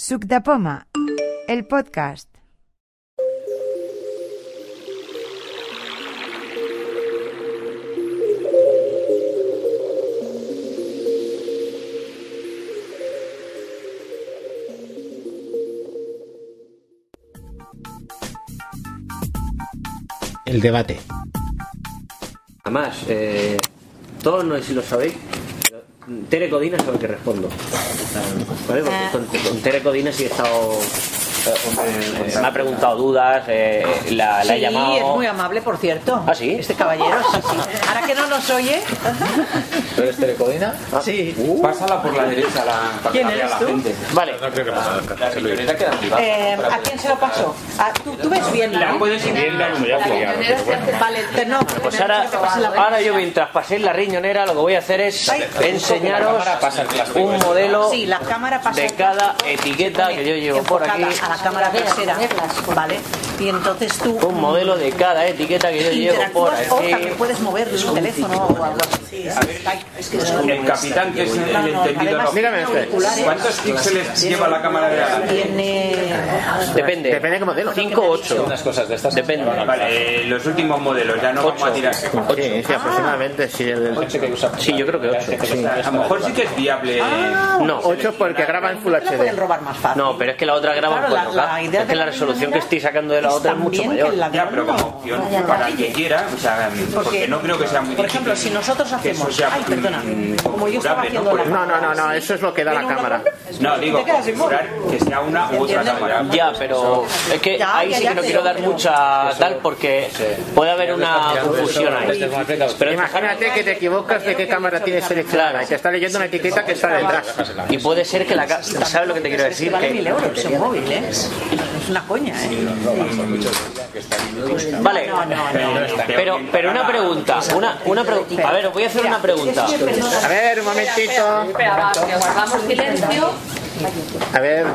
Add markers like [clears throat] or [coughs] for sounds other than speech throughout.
Suc de Poma, el podcast. El debate. Además, eh, todos no sé si lo sabéis, pero Tere Codina sabe que respondo. ¿Vale? Porque con, con Tere Codina sí he estado. Eh, me ha preguntado dudas, eh, la, la he Sí, llamado. es muy amable, por cierto. ¿Ah, sí? Este caballero, sí, sí. Ahora que no nos oye, ¿Tú eres Telecodina? sí. Pásala por la derecha la, para ¿Quién que la eres la tú? gente. Vale, La queda privada. Eh, ¿A quién se lo pasó? Ah, ¿tú, tú ves bien, ¿no? puedes ir como ya Vale, te- no. pues ahora, ahora yo mientras paséis la riñonera lo que voy a hacer es enseñaros un modelo Sí, la cámara pasa de cada etiqueta que yo llevo por aquí. La cámara trasera, ¿vale? Y entonces tú Un modelo de cada etiqueta que yo llevo por aquí. también puedes mover el teléfono o algo así. Es que es El capitán, que es el, el entendido. Mírame usted. auriculares, ¿Cuántos píxeles lleva la cámara de la Tiene Depende. Depende de qué modelo. 5 o 8. Unas cosas de estas. Depende. Vale, eh, los últimos modelos, ya no vamos a tirar. Sí, sí, aproximadamente. Sí, el, Sí, yo creo que 8. A lo mejor sí que es viable. No, 8 porque graba en Full HD. robar más fácil. No, pero es que la otra graba en Claro, la- 4K. la idea Es que la resolución que estoy sacando de la otra es mucho mayor. la Ya, pero como para el que quiera, o sea, porque no creo que sea muy Por ejemplo, si nosotros hacemos. sea, Ay, perdona. Como yo estaba haciendo ¿no? la. No, no, no, no, eso es lo que da la cámara. No, digo, configurar que sea una u otra cámara. Ya, pero es que ahí sí que no quiero dar mucha tal porque puede haber una confusión ahí. Pero Imagínate que te equivocas de qué cámara tienes seleccionada y te está leyendo una etiqueta que está detrás. y puede ser que la ¿sabes lo que te quiero decir? Vale mil Que, móvil, ¿eh? Es una coña, ¿eh? Vale, pero pero una pregunta, una una pregu- a ver, os voy a hacer una pregunta. A ver, un momentito. Espera, guardamos silencio. A ver.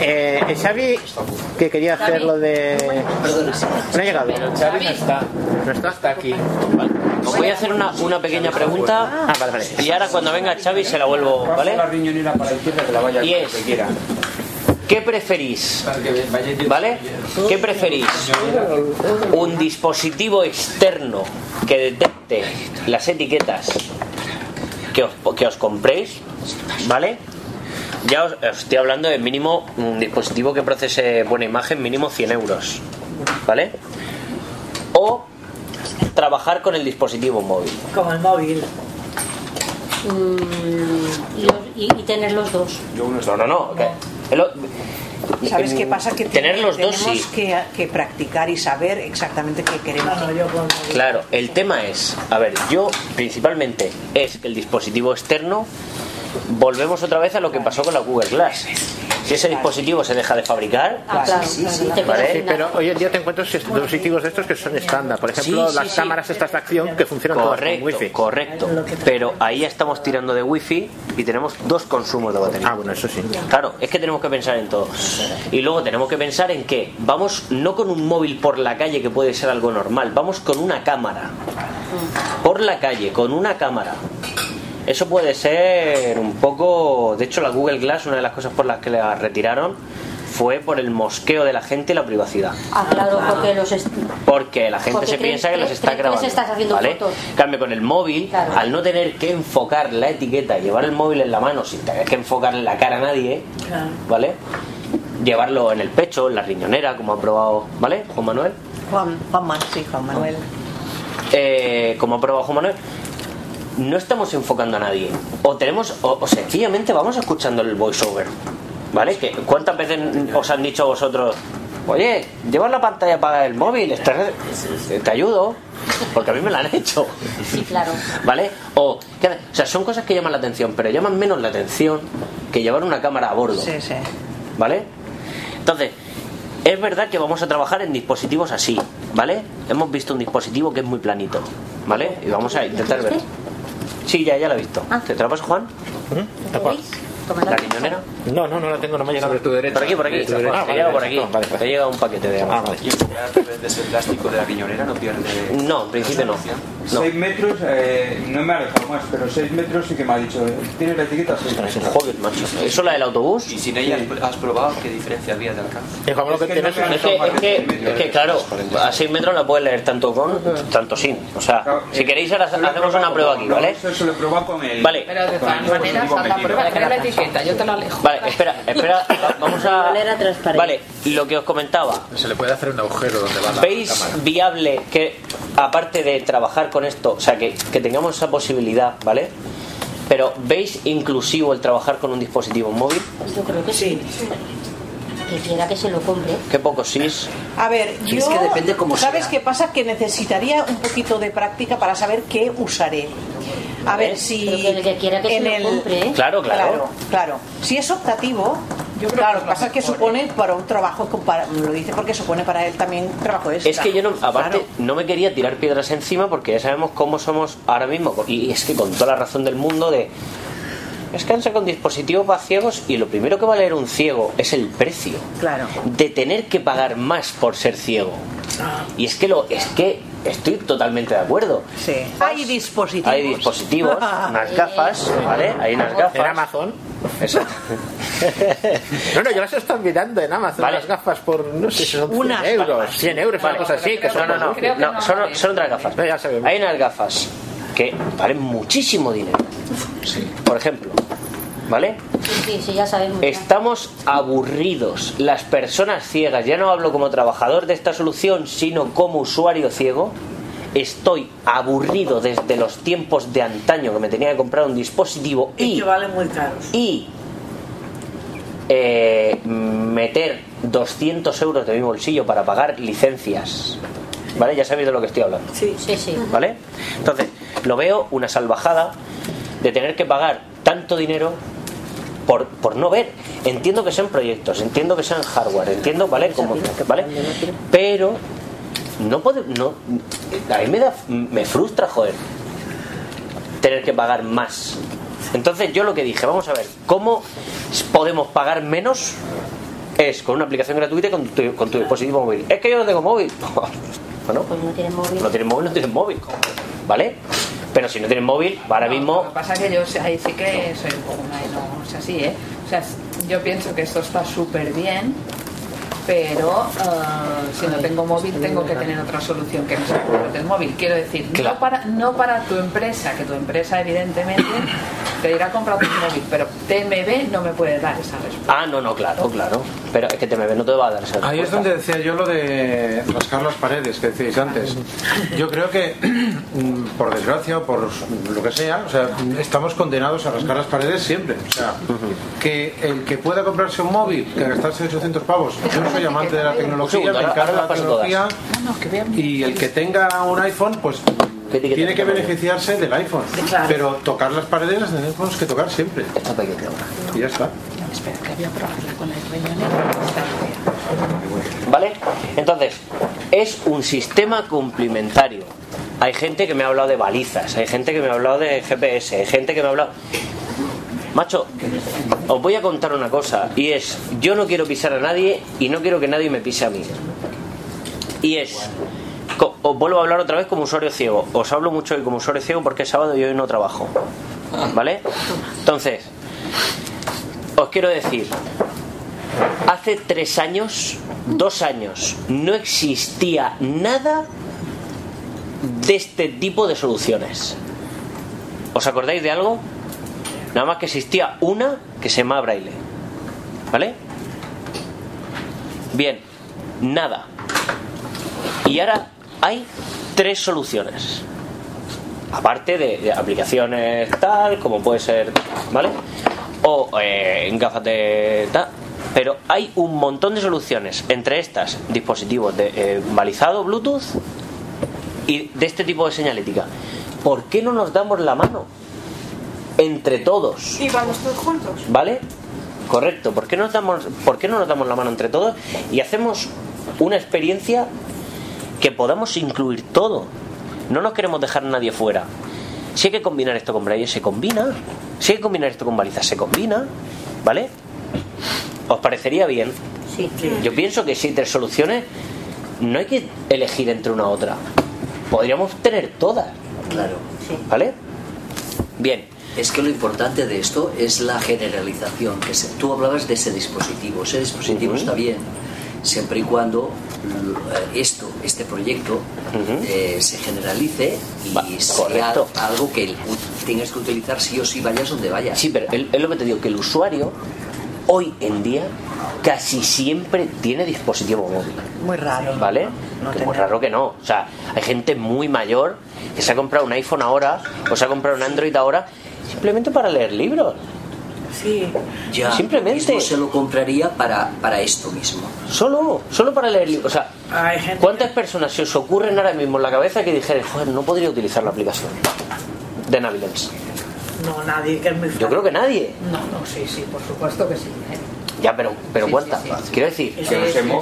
Eh, eh, Xavi, que quería hacer lo de. No ha llegado. Xavi no está. ¿No está? Está aquí. Os voy a hacer una, una pequeña pregunta Ah, vale, vale. y ahora cuando venga Xavi se la vuelvo, La ¿vale? riñonera para la izquierda que la vaya Y es-. ¿Qué preferís? ¿Vale? ¿Qué preferís? ¿Un dispositivo externo que detecte las etiquetas que os, que os compréis? ¿Vale? Ya os, os estoy hablando de mínimo un dispositivo que procese buena imagen, mínimo 100 euros. ¿Vale? O trabajar con el dispositivo móvil. Como el móvil. Mm, y, tener los dos. No, no, no. que- el- ¿Sabes qué pasa? Que Tener los dos, tenemos sí. que, que practicar y saber exactamente qué queremos. Claro, el tema es, a ver, yo principalmente es que el dispositivo externo volvemos otra vez a lo que pasó con la Google Glass. Si ese dispositivo se deja de fabricar, Ah, claro, sí, sí, vale. Sí, pero hoy en día te encuentras dispositivos de estos que son estándar. Por ejemplo, Sí, sí, las sí. cámaras estas de acción que funcionan todas con correcto, wifi. correcto. Pero ahí ya estamos tirando de wifi y tenemos dos consumos de batería. Ah, bueno, eso sí. Claro, es que tenemos que pensar en todo. Y luego tenemos que pensar en que vamos no con un móvil por la calle que puede ser algo normal, vamos con una cámara. Por la calle, con una cámara. Eso puede ser un poco... De hecho, la Google Glass, una de las cosas por las que la retiraron fue por el mosqueo de la gente y la privacidad. Ah, claro, porque los Porque la gente Porque se piensa que los está creen que les grabando. estás haciendo ¿vale? fotos. En cambio, con el móvil, Claro. al no tener que enfocar la etiqueta, llevar el móvil en la mano sin tener que enfocarle la cara a nadie, ¿vale? Llevarlo en el pecho, en la riñonera, como ha probado, ¿vale? Juan Manuel. Juan, Juan sí, Juan Manuel. Eh, como ha probado Juan Manuel. No estamos enfocando a nadie. O tenemos, o, o sencillamente vamos escuchando el voiceover. ¿Vale? Que, ¿Cuántas veces os han dicho vosotros, oye, llevas la pantalla para el móvil, estás- te ayudo? Porque a mí me la han hecho. Sí, claro. ¿Vale? O, o sea, son cosas que llaman la atención, pero llaman menos la atención que llevar una cámara a bordo. Sí, sí. ¿Vale? Entonces, es verdad que vamos a trabajar en dispositivos así, ¿vale? Hemos visto un dispositivo que es muy planito, ¿vale? Y vamos a intentar ver. Sí, ya, ya lo he visto. Ah. ¿Te trapas, Juan? ¿Lo veis? Toma ¿La riñonera? No, no, no la tengo, no me ha llegado. Sobre tu derecha. Por aquí, por aquí. Derecha. Te Ah, vale, por vale, aquí. no, vale, vale. Te llega un paquete de Ah, Amazon. vale. Y a través de ese plástico de la riñonera no pierde. No, en principio no. No. 6 metros, eh, no me ha alejado más, pero 6 metros sí que me ha dicho. Tienes la etiqueta 6 metros. Joder, macho. ¿Eso la del autobús? Y sin ella has- has probado qué diferencia había de alcance. Que Es que no Es que, es que, es que, claro, a 6 metros la puedes leer tanto con, tanto sin. O sea, Claro, si eh, queréis ahora hacemos una prueba aquí, ¿vale? Eso se lo he probado con el. Vale. Pero de con el todas maneras, haz la prueba, la etiqueta, yo te la alejo. Vale, espera, espera, va- vamos a... De manera transparente. Vale, lo que os comentaba. Se le puede hacer un agujero donde va la ¿Veis cámara. viable que, aparte de trabajar con esto, o sea, que, que tengamos esa posibilidad, ¿vale? Pero ¿veis inclusivo el trabajar con un dispositivo móvil? Yo creo que sí. Que quiera que se lo compre. Qué poco sís. A ver, yo. Es que depende cómo ¿Sabes sea. qué pasa? Que necesitaría un poquito de práctica para saber qué usaré. A ver si. Pero que el que quiera que se en lo el- compre, ¿eh? Claro, claro. Claro, claro. Si es optativo, Yo creo claro, que lo que pasa es que supone para un trabajo, para- lo dice porque supone para él también trabajo extra. Es que yo no, aparte, Claro. no me quería tirar piedras encima porque ya sabemos cómo somos ahora mismo. Y es que con toda la razón del mundo de... Es que han sacado un dispositivo para ciegos y lo primero que va a leer un ciego es el precio. Claro. De tener que pagar más por ser ciego. Y es que lo, es que estoy totalmente de acuerdo. Sí. Hay dispositivos. Hay dispositivos, [laughs] unas gafas, ¿vale? Hay unas gafas. En Amazon. Exacto. [laughs] No, no, yo las estoy mirando en Amazon. Vale. Las gafas por, no sé si son 100 Unas euros. 100 euros, una Vale. cosa así. Que No, son no, no, no, no son, son otras gafas. No, ya sabemos. Hay unas gafas que valen muchísimo dinero. Por ejemplo, ¿vale? Sí, sí, ya sabemos. ya. Estamos aburridos. Las personas ciegas, ya no hablo como trabajador de esta solución, sino como usuario ciego. Estoy aburrido desde los tiempos de antaño que me tenía que comprar un dispositivo y, valen muy caros. y eh, meter 200 euros de mi bolsillo para pagar licencias. ¿Vale? Ya sabéis de lo que estoy hablando. Sí, sí. ¿Vale? Entonces, lo veo una salvajada de tener que pagar tanto dinero por, por no ver. Entiendo que sean proyectos, entiendo que sean hardware, entiendo, ¿vale? Como, ¿vale? Pero no puede, no, a mí me da, me frustra, joder, tener que pagar más. Entonces yo lo que dije, vamos a ver, ¿cómo podemos pagar menos? Es con una aplicación gratuita y con tu, con tu dispositivo móvil. Es que yo no tengo móvil. [laughs] Bueno, Pues no tiene móvil. no tienes móvil, no tienes móvil. ¿Vale? Pero si no tienes móvil, ahora No, Lo mismo. que pasa es que yo sé- ahí sí que soy un poco una y no ¿eh? O sea, yo pienso que esto está súper bien, pero eh, si no tengo móvil tengo que tener otra solución que no sea del móvil. Quiero decir, Claro. no, para, no para tu empresa, que tu empresa evidentemente te dirá comprar tu móvil, pero TMB no me puede dar esa respuesta. Ah, no, no, claro, claro. Pero es que TMB no te va a dar esa Ahí es respuesta. donde decía yo lo de rascar las paredes que decíais antes. Yo creo que, mm, por desgracia o por lo que sea, o sea, estamos condenados a rascar las paredes siempre. O sea, que el que pueda comprarse un móvil, que gastarse 800 pavos, yo no soy amante de la tecnología, me encanta la vean. Y el que tenga un iPhone, pues ¿Qué etiqueta tiene que beneficiarse del iPhone. Pero tocar las paredes las tenemos que tocar siempre. Y ya está. No, espera, que voy a probarla con el riñonero. Está fea. ¿Vale? Entonces, es un sistema complementario. Hay gente que me ha hablado de balizas, hay gente que me ha hablado de GPS, hay gente que me ha hablado. Macho, os voy a contar una cosa, y es: yo no quiero pisar a nadie y no quiero que nadie me pise a mí. Y es. Os vuelvo a hablar otra vez como usuario ciego. Os hablo mucho hoy como usuario ciego porque es sábado y hoy no trabajo. ¿Vale? Entonces, os quiero decir, hace tres años, dos años, no existía nada de este tipo de soluciones. ¿Os acordáis de algo? Nada más que existía una que se llama Braille. ¿Vale? Bien, nada. Y ahora hay tres soluciones. Aparte de, aplicaciones tal, como puede ser, ¿vale? O eh, en gafas de tal. Pero hay un montón de soluciones. Entre estas, dispositivos de eh, balizado Bluetooth y de este tipo de señalética. ¿Por qué no nos damos la mano? Entre todos. Y vamos todos juntos. ¿Vale? Correcto. ¿Por qué, nos damos, ¿Por qué no nos damos la mano entre todos y hacemos una experiencia que podamos incluir todo? No nos queremos dejar a nadie fuera. Si hay que combinar esto con braille, se combina. Si hay que combinar esto con balizas, se combina. ¿Vale? ¿Os parecería bien? Sí. Yo pienso que si hay tres soluciones, no hay que elegir entre una u otra. Podríamos tener todas. Claro. ¿Vale? Bien. Es que lo importante de esto es la generalización. Que se- tú hablabas de ese dispositivo. Ese dispositivo está bien siempre y cuando eh, esto, este proyecto, eh, se generalice y sea correcto. algo que tengas que utilizar sí o sí vayas donde vayas. Sí, pero es lo que te digo, que el usuario hoy en día casi siempre tiene dispositivo móvil. Muy raro. ¿Vale? No que muy raro que no. O sea, hay gente muy mayor que se ha comprado un iPhone ahora o se ha comprado un Android ahora simplemente para leer libros. Sí. Ya, Simplemente. mismo se lo compraría para, para esto mismo. Solo, solo para leer libros. O sea, Hay gente ¿cuántas personas se os ocurren ahora mismo en la cabeza que dijeran, joder, no podría utilizar la aplicación de Navilens? No, nadie, que es muy Yo creo que nadie. No, no, sí, sí, por supuesto que sí. ¿eh? Ya, pero, pero Sí, ¿cuántas? sí, sí. Quiero decir, Sí, sí,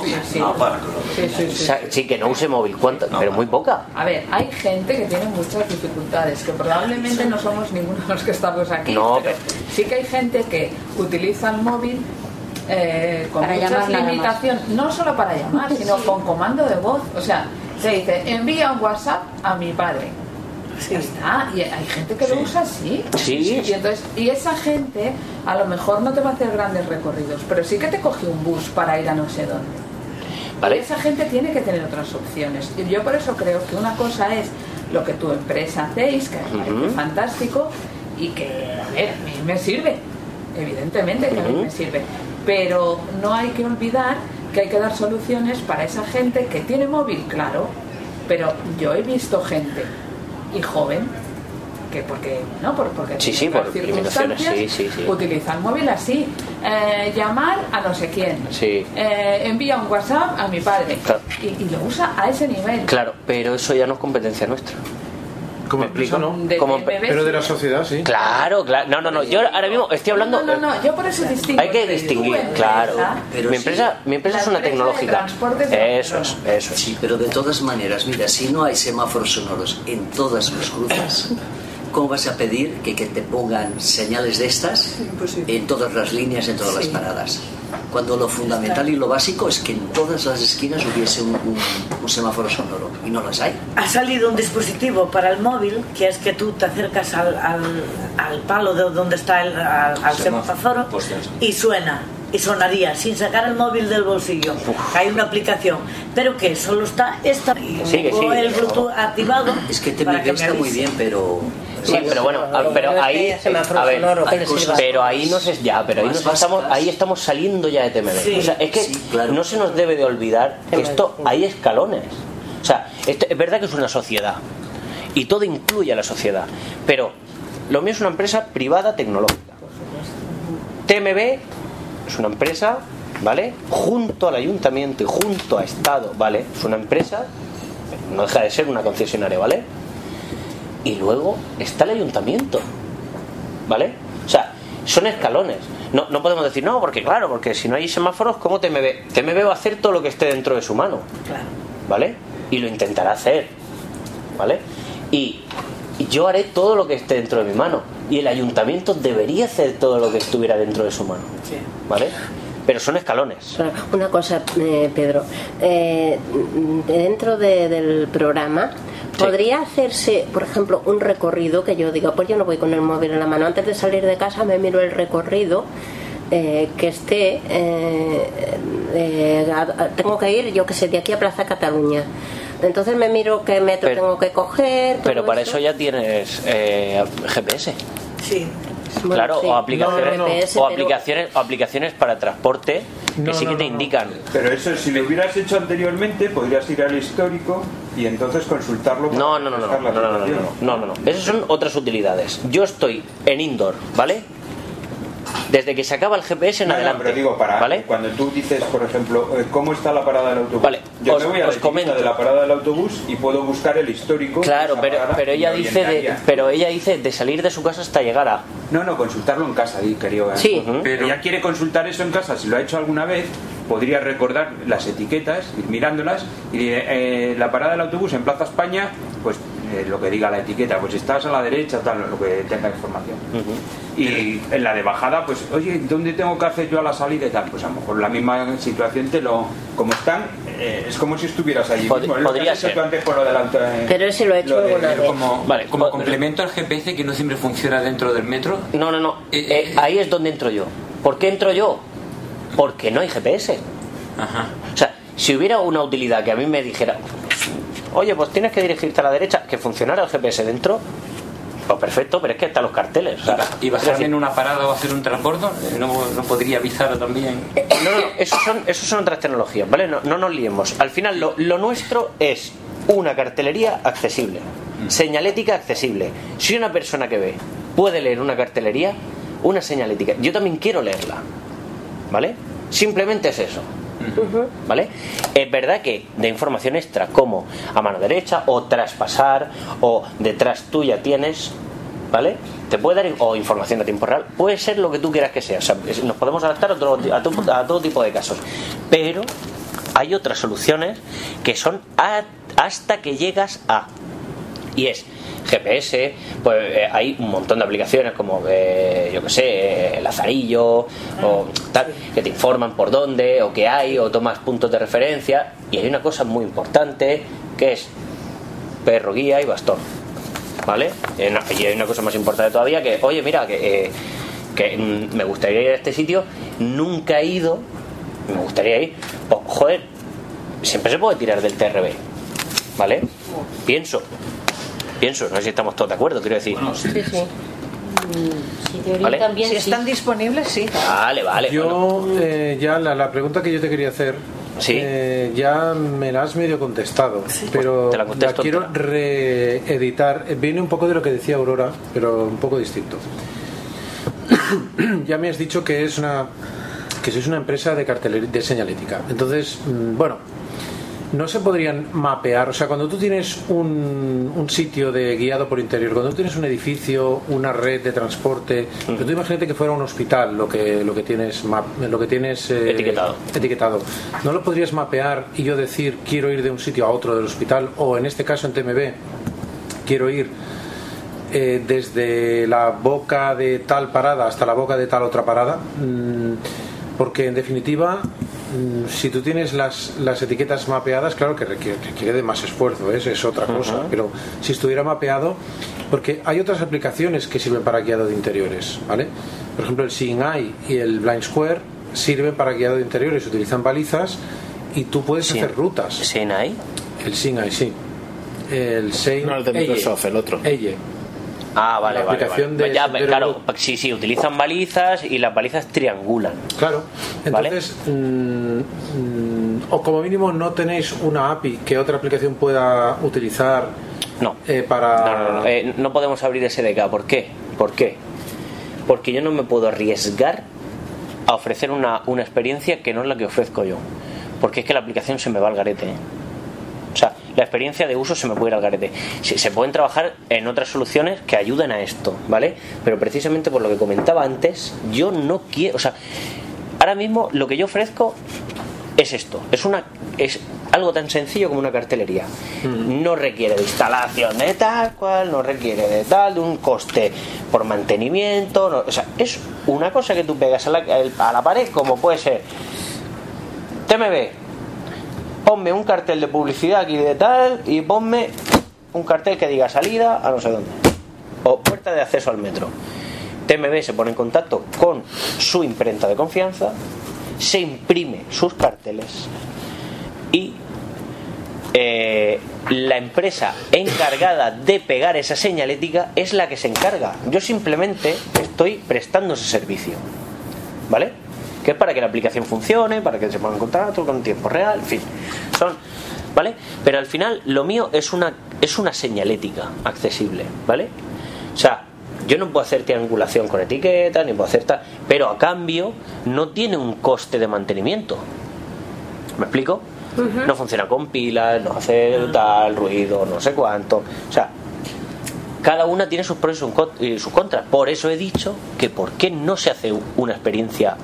sí, sí. No, para. Sí, sí, o sí. sea, sí, que no use móvil, ¿cuántas? Pero muy poca. A ver, hay gente que tiene muchas dificultades, que probablemente no somos ninguno de los que estamos aquí, No, pero sí que hay gente que utiliza el móvil eh, con Para muchas limitaciones, no solo para llamar, sino [laughs] con comando de voz. O sea, se dice, envía un WhatsApp a mi padre. Está, y hay gente que lo usa así. Sí. Y, entonces, y esa gente a lo mejor no te va a hacer grandes recorridos, pero sí que te coge un bus para ir a no sé dónde. Esa gente tiene que tener otras opciones. Y yo por eso creo que una cosa es lo que tu empresa hacéis, que Ujú. fantástico y que, a ver, a mí me sirve. Evidentemente que a mí me sirve. Pero no hay que olvidar que hay que dar soluciones para esa gente que tiene móvil, claro. Pero yo he visto gente y joven que porque no por porque Sí, sí, por circunstancias, sí, sí, sí. utiliza el móvil así eh, llamar a no sé quién Sí. eh, envía un WhatsApp a mi padre Claro. y, y lo usa a ese nivel. Claro, pero eso ya no es competencia nuestra. Como ¿Me explico? no. De- Como- de bebés, Pero de la sociedad, sí. Claro, claro. No, no, no. Yo ahora mismo estoy hablando. No, no, no, yo por eso distingo. Hay que distinguir, empresa, claro. Pero Mi sí. empresa, mi empresa La es una tecnológica. Eso es, eso es. Sí, pero de todas maneras, mira, si no hay semáforos sonoros en todas las cruces, ¿cómo vas a pedir que, que te pongan señales de estas en todas las líneas, en todas las paradas? Cuando lo fundamental y lo básico es que en todas las esquinas hubiese un, un- un semáforo sonoro y no las hay. Ha salido un dispositivo para el móvil que es que tú te acercas al, al- al palo de donde está el al, al semáforo y suena. Y sonaría sin sacar el móvil del bolsillo. Hay una aplicación, pero que solo está esta y Sí, sí. el Bluetooth activado. Es que TMB que me está muy bien, pero... Sí, pero bueno, pero ahí, a ver, pero ahí no se, ya, pero ahí nos estamos, ahí estamos saliendo ya de TMB. Sí, o sea, es que sí, claro. no se nos debe de olvidar que esto hay escalones. O sea, esto- es verdad que es una sociedad y todo incluye a la sociedad, pero lo mío es una empresa privada tecnológica. TMB es una empresa, ¿vale? Junto al ayuntamiento y junto a Estado, ¿vale? Es una empresa, no deja de ser una concesionaria, ¿vale? Y luego está el ayuntamiento, ¿vale? O sea, son escalones. No, no podemos decir, no, porque claro, porque si no hay semáforos, ¿cómo? TMB va a hacer todo lo que esté dentro de su mano, Claro. ¿vale? Y lo intentará hacer, ¿vale? Y y yo haré todo lo que esté dentro de mi mano. Y el ayuntamiento debería hacer todo lo que estuviera dentro de su mano, Sí. ¿vale? Pero son escalones. Una cosa, eh, Pedro. Eh, dentro de- del programa, ¿podría hacerse, por ejemplo, un recorrido que yo diga, pues yo no voy con el móvil en la mano, antes de salir de casa me miro el recorrido eh, que esté, eh, eh, a- a- tengo que ir, yo que sé, de aquí a Plaza Cataluña. Entonces me miro qué metro Pero- tengo que coger. Pero para eso ya tienes eh, GPS. Sí. Bueno, claro, sí. o aplicaciones, No, no, no. O pero- aplicaciones, o aplicaciones para transporte que No, sí no, que te no, no. indican. Pero eso, si lo hubieras hecho anteriormente, podrías ir al histórico y entonces consultarlo. para No, no, no, no, no, no, no, no, no, no. Esas son otras utilidades. Yo estoy en indoor, ¿vale? Desde que se acaba el GPS en No, no, adelante. pero digo, para ¿Vale? cuando tú dices, por ejemplo, eh, ¿cómo está la parada del autobús? Vale, Yo os- me voy a la comento. de la parada del autobús y puedo buscar el histórico. Claro, pero, pero ella dice de, pero ella dice de salir de su casa hasta llegar a. No, no, consultarlo en casa, querido. ¿eh? Sí. Pero ya quiere consultar eso en casa, si lo ha hecho alguna vez, podría recordar las etiquetas, ir mirándolas, y eh, la parada del autobús en Plaza España, pues eh, lo que diga la etiqueta, pues estás a la derecha, tal, lo que tenga información. Y en la de bajada, pues, oye, ¿dónde tengo que hacer yo a la salida y tal? Pues a lo mejor la misma situación te lo. Como están, eh, es como si estuvieras allí. Pod- mismo, podría ser. tú antes con lo auto, eh, Pero ese lo he hecho lo de- alguna vez. como- Vale, como complemento al GPS que no siempre funciona dentro del metro. No, no, no. Eh, ahí es donde entro yo. ¿Por qué entro yo? Porque no hay GPS. O sea, si hubiera una utilidad que a mí me dijera, oye, pues tienes que dirigirte a la derecha, que funcionara el GPS dentro, pues perfecto, pero es que están los carteles. o sea, Y bajarme decir, en una parada o hacer un transbordo, eh, no, no podría avisar también. No, no, esos son, esos son otras tecnologías, ¿vale? No, no nos liemos. Al final, lo, lo nuestro es una cartelería accesible, señalética accesible. Si una persona que ve puede leer una cartelería, una señalética, yo también quiero leerla, ¿vale? Simplemente es eso. ¿Vale? Es verdad que de información extra, como a mano derecha, o traspasar, o detrás tuya tienes, ¿vale? Te puede dar o información a tiempo real, puede ser lo que tú quieras que sea. O sea, nos podemos adaptar a a todo- tipo de casos. Pero hay otras soluciones que son hasta que llegas a. Y es GPS, pues eh, hay un montón de aplicaciones como, eh, yo que sé, eh, el azarillo, o tal, que te informan por dónde, o qué hay, o tomas puntos de referencia. Y hay una cosa muy importante que es perro guía y bastón. ¿Vale? Y una- Y hay una cosa más importante todavía que, oye, mira, que, eh, que mm, me gustaría ir a este sitio, nunca he ido, me gustaría ir, pues, joder, siempre se puede tirar del TRB. ¿Vale? Pienso, pienso, no sé si estamos todos de acuerdo, quiero decir. Sí, sí. Si te Vale. orientan bien, Si sí. están disponibles, sí. Vale, vale. Yo, eh, ya la, la pregunta que yo te quería hacer, eh, ya me la has medio contestado, pero Pues te la la, contesto quiero entera. reeditar. Eh, Viene un poco de lo que decía Aurora, pero un poco distinto. [coughs] ya me has dicho que es una que sois una empresa de cartelería de señalética. Entonces, mm, bueno, no se podrían mapear, o sea, cuando tú tienes un, un sitio de guiado por interior, cuando tú tienes un edificio, una red de transporte, pero tú imagínate que fuera un hospital lo que lo que tienes map- lo que tienes eh, Etiquetado. etiquetado. ¿No lo podrías mapear y yo decir quiero ir de un sitio a otro del hospital o en este caso en TMB quiero ir eh, desde la boca de tal parada hasta la boca de tal otra parada? Mm, porque en definitiva, mm, si tú tienes las, las etiquetas mapeadas, claro que requiere, requiere de más esfuerzo, ¿eh? es otra cosa, pero si estuviera mapeado, porque hay otras aplicaciones que sirven para guiado de interiores, ¿vale? Por ejemplo, el Seeing Eye y el Blind Square sirven para guiado de interiores, utilizan balizas y tú puedes hacer rutas. ¿Seeing Eye? El Seeing Eye, sí. El Seeing No, el de Eye. Microsoft, el otro. Eye. Ah, vale, La vale, aplicación vale. de Ya, claro, sí, sí, utilizan balizas y las balizas triangulan. Claro. Entonces, mm, mm, o como mínimo no tenéis una API que otra aplicación pueda utilizar No. eh, para... No, no, no, eh, no podemos abrir SDK. ¿Por qué? ¿Por qué? Porque yo no me puedo arriesgar a ofrecer una, una experiencia que no es la que ofrezco yo. Porque es que la aplicación se me va al garete. La experiencia de uso se me puede ir al garete. Se, se pueden trabajar en otras soluciones que ayuden a esto, ¿vale? Pero precisamente por lo que comentaba antes, yo no quiero. O sea, ahora mismo lo que yo ofrezco es esto. Es una. Es algo tan sencillo como una cartelería. No requiere de instalación de tal cual, no requiere de tal, de un coste por mantenimiento. no- o sea, es una cosa que tú pegas a la, a la pared, como puede ser TMB, ponme un cartel de publicidad aquí de tal y ponme un cartel que diga salida a no sé dónde. O puerta de acceso al metro. TMB se pone en contacto con su imprenta de confianza, se imprime sus carteles y eh, la empresa encargada de pegar esa señalética es la que se encarga. Yo simplemente estoy prestando ese servicio. ¿Vale? Que es para que la aplicación funcione, para que se ponga en contacto con tiempo real, en fin. Son. ¿Vale? Pero al final lo mío es una, es una señalética accesible, ¿vale? O sea, yo no puedo hacer triangulación con etiquetas, ni puedo hacer tal, pero a cambio no tiene un coste de mantenimiento. ¿Me explico? No funciona con pilas, no hace tal ruido, no sé cuánto. O sea, cada una tiene sus pros y sus con- y sus contras. Por eso he dicho que por qué no se hace una experiencia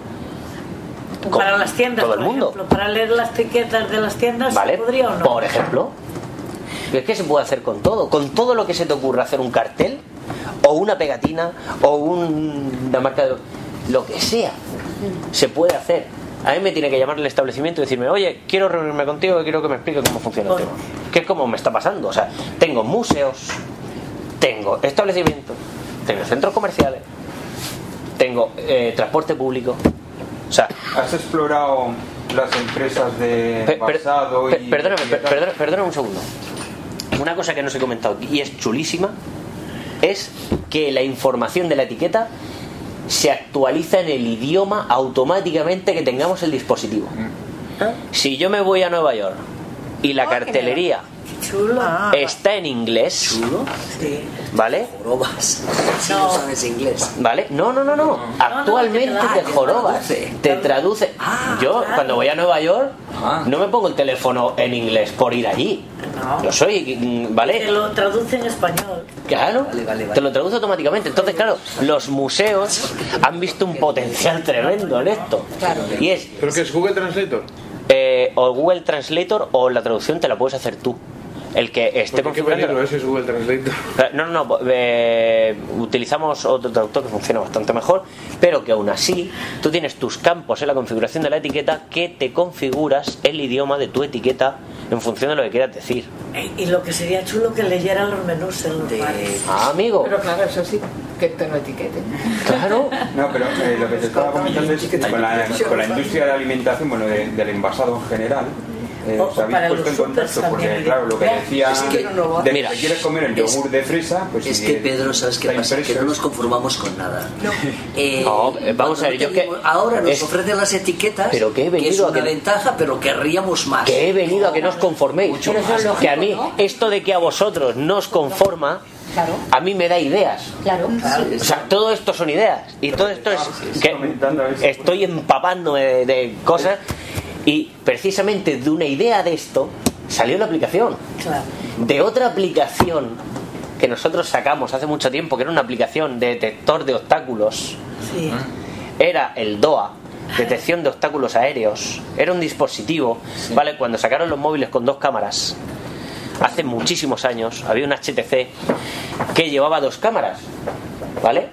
Para las tiendas, todo el por mundo. ejemplo, para leer las etiquetas de las tiendas, ¿Vale? ¿se podría o no? Por ejemplo. Es que se puede hacer con todo. Con todo lo que se te ocurra hacer un cartel, o una pegatina, o un- una marca de. lo que sea. Se puede hacer. A mí me tiene que llamar el establecimiento y decirme, oye, quiero reunirme contigo y quiero que me expliques cómo funciona el tema. Que es como me está pasando. O sea, tengo museos, tengo establecimientos, tengo centros comerciales, tengo eh, transporte público. O sea, ¿Has explorado las empresas de Per- per- basado per- y... perdóname, y per- tal? perdona- perdóname un segundo. Una cosa que no os he comentado aquí y es chulísima es que la información de la etiqueta se actualiza en el idioma automáticamente que tengamos el dispositivo. Si yo me voy a Nueva York y la cartelería Chulo. está en inglés, Sí. ¿vale? Jorobas. Si no sabes inglés. ¿Vale? No, no, no, no. Actualmente Ah, te te jorobas. traduce. Te traduce. Yo, cuando voy a Nueva York, Ah. no me pongo el teléfono en inglés por ir allí. Yo soy, mm, Te ¿vale? lo traduce en español. Claro, Vale, vale, vale. te lo traduce automáticamente. Entonces, claro, los museos han visto un potencial tremendo en esto. Y es ¿Pero qué es Google Translator? eh, o Google Translator o la traducción te la puedes hacer tú. El que esté Porque qué configurando. ese es Google Translator. Eh, No, no, no. eh, utilizamos otro traductor que funciona bastante mejor, pero que aún así tú tienes tus campos en la configuración de la etiqueta que te configuras el idioma de tu etiqueta en función de lo que quieras decir. Y lo que sería chulo que leyera los menús en los bares. Ah, amigo. Pero claro, eso sí, que te lo etiqueten. Claro. No, pero eh, lo que te estaba comentando es que con la, con la industria de alimentación, bueno, de- del envasado en general, eh, os habéis puesto en contacto porque, también. claro, lo que decía Es que- de que Mira, quieres comer el es- yogur de fresa, pues Es si que Pedro, ¿sabes qué pasa? Que no es- nos conformamos con nada. Eh, No, eh, vamos cuando a ver, yo que- Ahora nos es- ofrecen las etiquetas, Pero que he es venido a una que- ventaja, pero querríamos más. Que he venido a que no os conforméis. Mucho Pero más. es que a mí, esto de que a vosotros no os conforma, Claro. a mí me da ideas. Claro. O sea, todo esto son ideas. Y todo esto es que estoy empapándome de, de cosas. Y precisamente de una idea de esto salió la aplicación. Claro. De otra aplicación que nosotros sacamos hace mucho tiempo, que era una aplicación de detector de obstáculos, Sí. era el DOA, detección de obstáculos aéreos. Era un dispositivo, ¿vale? Cuando sacaron los móviles con dos cámaras, hace muchísimos años, había un HTC que llevaba dos cámaras, ¿vale?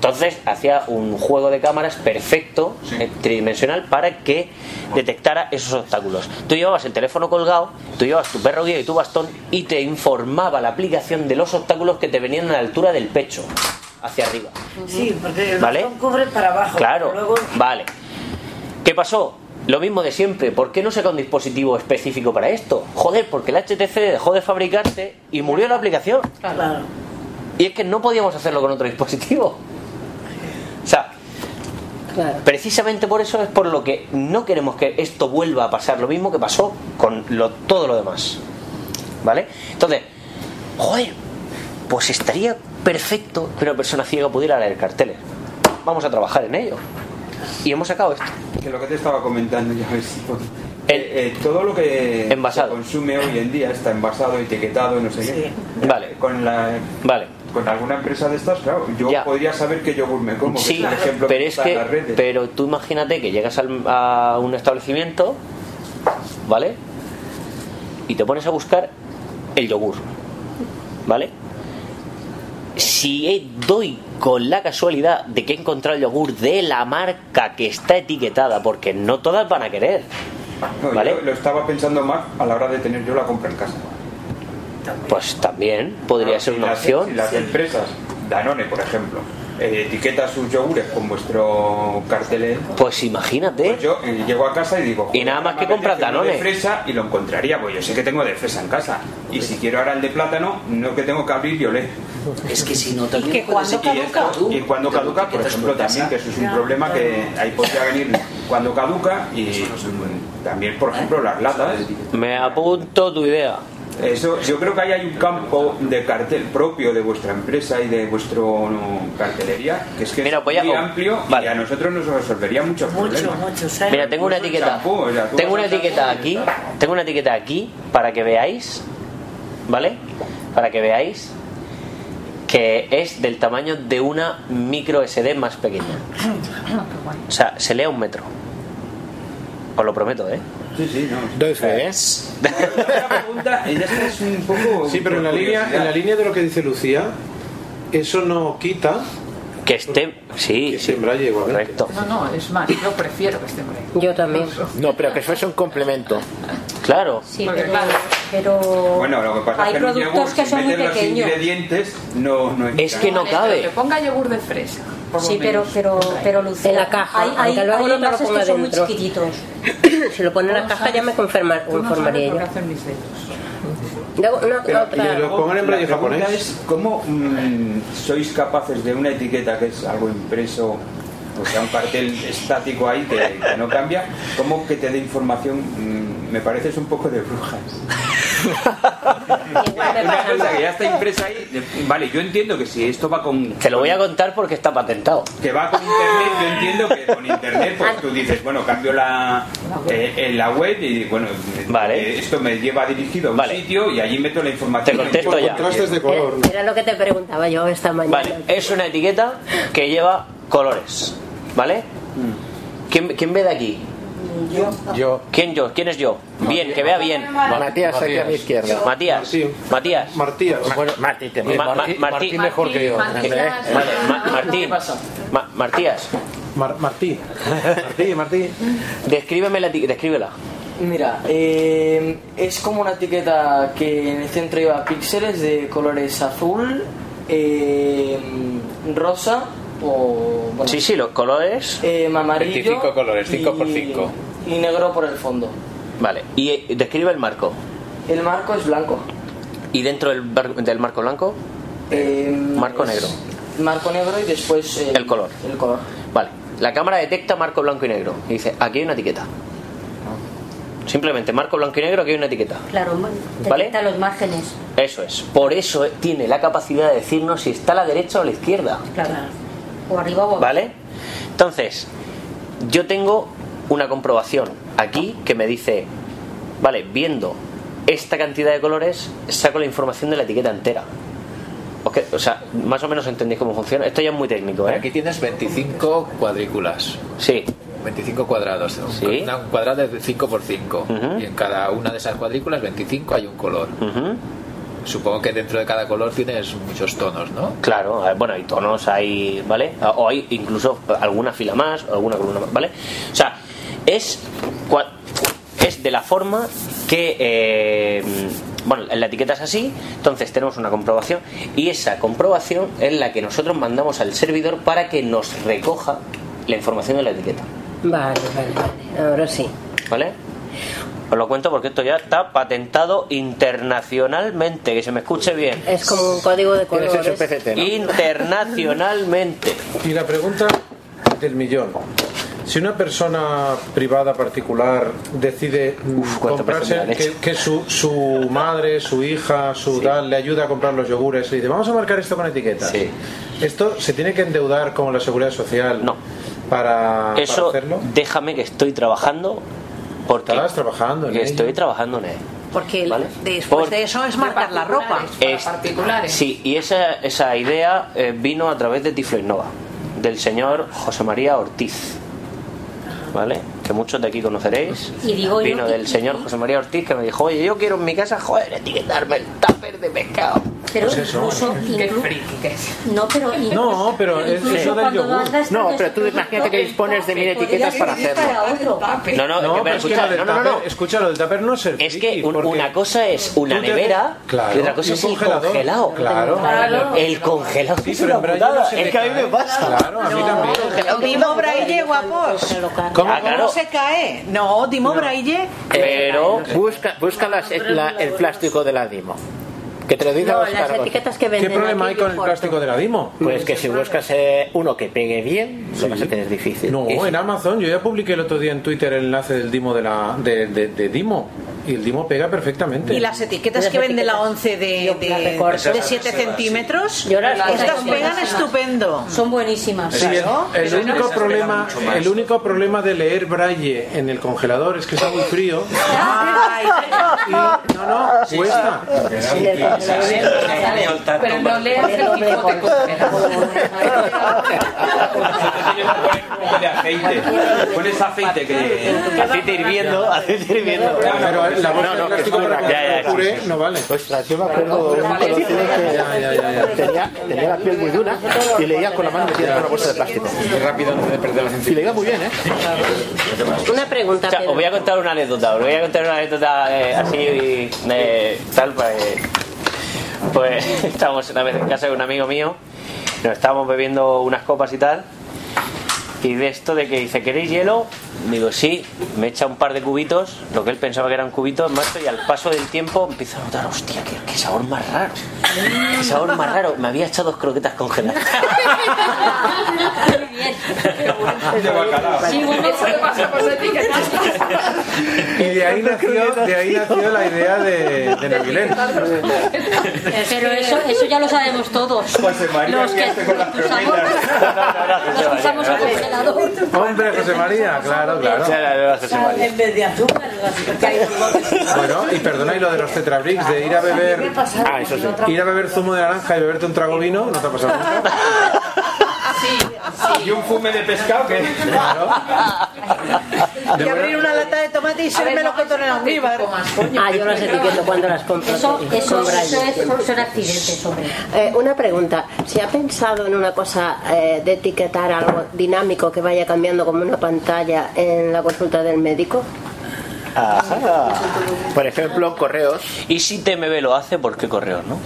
Entonces hacía un juego de cámaras perfecto, eh, tridimensional, para que detectara esos obstáculos. Tú llevabas el teléfono colgado, tú llevabas tu perro guía y tu bastón y te informaba la aplicación de los obstáculos que te venían a la altura del pecho, hacia arriba. Sí, porque el ¿Vale? bastón cubre para abajo. Claro, Luego, vale. ¿Qué pasó? Lo mismo de siempre. ¿Por qué no saca un dispositivo específico para esto? Joder, porque el HTC dejó de fabricarse y murió la aplicación. claro. Y es que no podíamos hacerlo con otro dispositivo. O sea, Claro. precisamente por eso es por lo que no queremos que esto vuelva a pasar. Lo mismo que pasó con lo, todo lo demás. ¿Vale? Entonces, joder, pues estaría perfecto que una persona ciega pudiera leer carteles. Vamos a trabajar en ello. Y hemos sacado esto. Que lo que te estaba comentando ya ves. Eh, eh, todo lo que Envasado. se consume hoy en día está envasado, etiquetado, no sé qué. Vale. Con la Vale. Con alguna empresa de estas, claro, yo Ya. podría saber qué yogur me como, que Sí, es el ejemplo pero que es que, las redes. pero tú imagínate que llegas al- a un establecimiento, ¿vale? Y te pones a buscar el yogur, ¿vale? Si he- doy con la casualidad de que he encontrado el yogur de la marca que está etiquetada, porque no todas van a querer, No, ¿vale? yo lo estaba pensando más a la hora de tener yo la compra en casa. Pues también podría ser si una las- opción. Si las empresas, Danone, por ejemplo, eh, etiqueta sus yogures con vuestro cartel, Pues imagínate. pues yo eh, llego a casa y digo. Y nada más que compras Danone. de fresa y lo encontraría, pues yo sé que tengo de fresa en casa. Y si quiero ahora el de plátano, no que tengo que abrir y oler. Es que si no ¿Y también que puedes cuando caduca? Y cuando caduca, por ejemplo, también, que eso es un problema que ahí podría venir cuando caduca y también, por ejemplo, las latas. Me apunto tu idea. Eso, yo creo que ahí hay un campo de cartel propio de vuestra empresa y de vuestro no, cartelería, que es que Mira, es pues muy amplio vale. y a nosotros nos resolvería muchos Mucho, problemas. mucho. ¿sabes? Mira, tengo una etiqueta. champú, o sea, tú Tengo una etiqueta aquí. Tengo una etiqueta aquí para que veáis, ¿vale? Para que veáis que es del tamaño de una micro SD más pequeña. [coughs] O sea, se lee a un metro. Os lo prometo, ¿eh? Sí, sí, no. [laughs] Pregunta, es un poco. Sí, pero en la línea, en la línea de lo que dice Lucía, eso no quita que esté. Sí, sí. Correcto. No, no, es más, yo prefiero que esté en braille. Yo también. No, pero que fuese un complemento. Claro. Sí, pero, claro, pero Bueno, lo que pasa hay es que en productos yogur, que si son muy metes los pequeños. ingredientes, no, no Es que no cabe. Que ponga yogur de fresa. Sí, pero, pero, pero Lucía, En la caja, hay, hay, luego hay no te lo envases ponga que son muy chiquititos. [coughs] si lo pone en la caja ya me confirma- Tú no sabes yo. que hacen mis dedos. Luego, una- Pero otra- lo pongan en pregunta japonés. es cómo mm, sois capaces de una etiqueta que es algo impreso o sea un cartel estático ahí que, que no cambia cómo que te dé información mm, me pareces un poco de brujas una cosa que ya está impresa ahí vale yo entiendo que si esto va con Te lo voy a contar porque está patentado. que va con internet yo entiendo que con internet pues tú dices bueno cambio la eh, en la web y bueno eh, esto me lleva dirigido a un sitio y allí meto la información Te contesto ya. de color Era, era lo que te preguntaba yo esta mañana. Vale, es una etiqueta que lleva colores. ¿Vale? ¿Quién, quién ve de aquí? Yo. ¿Quién yo? ¿Quién es yo? Bien, que vea bien. Matías, aquí a mi izquierda. Matías. Matías. Martías. Bueno, Martí, te- Ma- ma- Martí, Martí- Martí mejor que yo. Martín. Ma- Martías. Martí. Martí, Martí. Descríbeme la etiqueta. Descríbela. Mira, eh, es como una etiqueta que en el centro lleva píxeles de colores azul, eh, rosa o bueno, Sí, sí, los colores. eh, amarillo 25 colores, cinco por y- cinco. y negro por el fondo. Vale. Y eh, describe el marco. El marco es blanco. ¿Y dentro del, del marco blanco? Eh, Marco negro. Marco negro y después eh, El color. El color. Vale. La cámara detecta marco blanco y negro. Y dice, aquí hay una etiqueta. Simplemente marco blanco y negro, aquí hay una etiqueta. Claro, ¿Vale? detecta los márgenes. Eso es. Por eso tiene la capacidad de decirnos si está a la derecha o a la izquierda. Claro. O arriba o abajo. ¿Vale? Entonces, yo tengo una comprobación aquí que me dice, vale, viendo esta cantidad de colores, saco la información de la etiqueta entera. Ok, O sea, más o menos entendéis cómo funciona. Esto ya es muy técnico, ¿eh? Aquí tienes 25 cuadrículas. Sí. 25 cuadrados. Un- Sí. una- Un cuadrado de 5 por 5 Y en cada una de esas cuadrículas, 25, hay un color. Supongo que dentro de cada color tienes muchos tonos, ¿no? Claro, eh, bueno, hay tonos, hay, ¿vale? O hay incluso alguna fila más, o alguna columna más, ¿vale? O sea, es, es de la forma que, eh, bueno, la etiqueta es así, entonces tenemos una comprobación y esa comprobación es la que nosotros mandamos al servidor para que nos recoja la información de la etiqueta, Vale, vale, vale. Ahora sí. ¿vale? Os lo cuento porque esto ya está patentado internacionalmente, que se me escuche bien. Es como un código de colores. Internacionalmente. Y la pregunta del millón. Si una persona privada particular decide comprarse, que, su, su madre, su hija, su tal, le ayuda a comprar los yogures y dice, vamos a marcar esto con etiquetas. ¿Esto se tiene que endeudar con la seguridad social para, para Eso hacerlo? déjame que estoy trabajando porque Estabas trabajando en que ello. estoy trabajando en él. Porque ¿Vale? después Por- de eso es marcar la ropa. Es- particulares. Sí, y esa, esa idea eh, vino a través de Tiflo Innova, del señor José María Ortiz. ¿Vale? Que muchos de aquí conoceréis. Y digo yo vino que- del señor José María Ortiz que me dijo, oye, yo quiero en mi casa, joder, etiquetarme el tupper de pescado. Pero Pues eso. incluso, no, pero No, pero es incluso eso del cuando yogur. No, pero tú imagínate que dispones de mil etiquetas para hacerlo. No, no, No, pero es que escucha, no, no, no, escucha, lo del tupper no es el Es que una cosa es una nevera Claro, y otra cosa es el congelador. congelado. Claro. El congelado Sí, es pero una putada. Es que a mí cae. me pasa. Claro, a mí también. Dimo braille, guapos. ¿Cómo se cae? No, Dimo braille. Pero busca, busca el plástico de la Dimo. Que te lo diga No, las González. etiquetas que ¿Qué venden problema aquí hay con el plástico de la Dimo? Pues que si buscas eh, uno que pegue bien, lo vas a tener difícil. No, en Amazon, yo ya publiqué el otro día en Twitter el enlace del Dimo de la de, de- de Dimo. y el Dimo pega perfectamente. Y las etiquetas que vende la 11 de, de, de 7 centímetros, estas pegan estupendo. Son buenísimas. Sí, el, el único problema, el único problema de leer braille en el congelador es que está muy frío. [laughs] Y, no, no, cuesta. Pero no leas el Quijote de aceite. Pones aceite que. Aceite hirviendo, aceite hirviendo. Pero la bolsa No, no, que para ya, ya, puré no vale. Ostras, yo me acuerdo de un conocido que Ya, ya, ya, ya. tenía, tenía la piel muy dura y leía con la mano metida en una bolsa de plástico. Muy rápido antes de perder la Y leía muy bien, ¿eh? Una pregunta, O sea, os voy a contar una anécdota, os voy a contar una anécdota eh, así de tal pues, pues [laughs] estábamos una vez en casa de un amigo mío, nos estábamos bebiendo unas copas y tal, y de esto de que dice, ¿queréis hielo? Digo, sí, me echa un par de cubitos, lo que él pensaba que eran cubitos, macho, y al paso del tiempo empiezo a notar, hostia, qué, qué sabor más raro. Qué sabor más raro. Me había echado dos croquetas congeladas. Y de ahí nació, de ahí nació la idea de, de Navilén. Pero eso, eso ya lo sabemos todos. José María, Los ¿qué que hace con las usamos, croquetas? los usamos el congelador. Hombre, José María, claro, claro. En vez de azúcar, Bueno, y perdona, y lo de los tetrabricks, de ir a beber, Ah, eso sí. ir a beber zumo de naranja y beberte un trago vino, ¿no te ha pasado nunca? Y un fume de pescado que. [laughs] Y abrir una lata de tomate y servirme con en almíbar. Ah, yo las etiqueto cuando las compro. Eso, eso, es, son accidentes, hombre. Eh, una pregunta, ¿se ha pensado en una cosa eh, de etiquetar algo dinámico que vaya cambiando como una pantalla en la consulta del médico? Ajá. Por ejemplo, correos. Y si TMB lo hace, ¿por qué correos, no?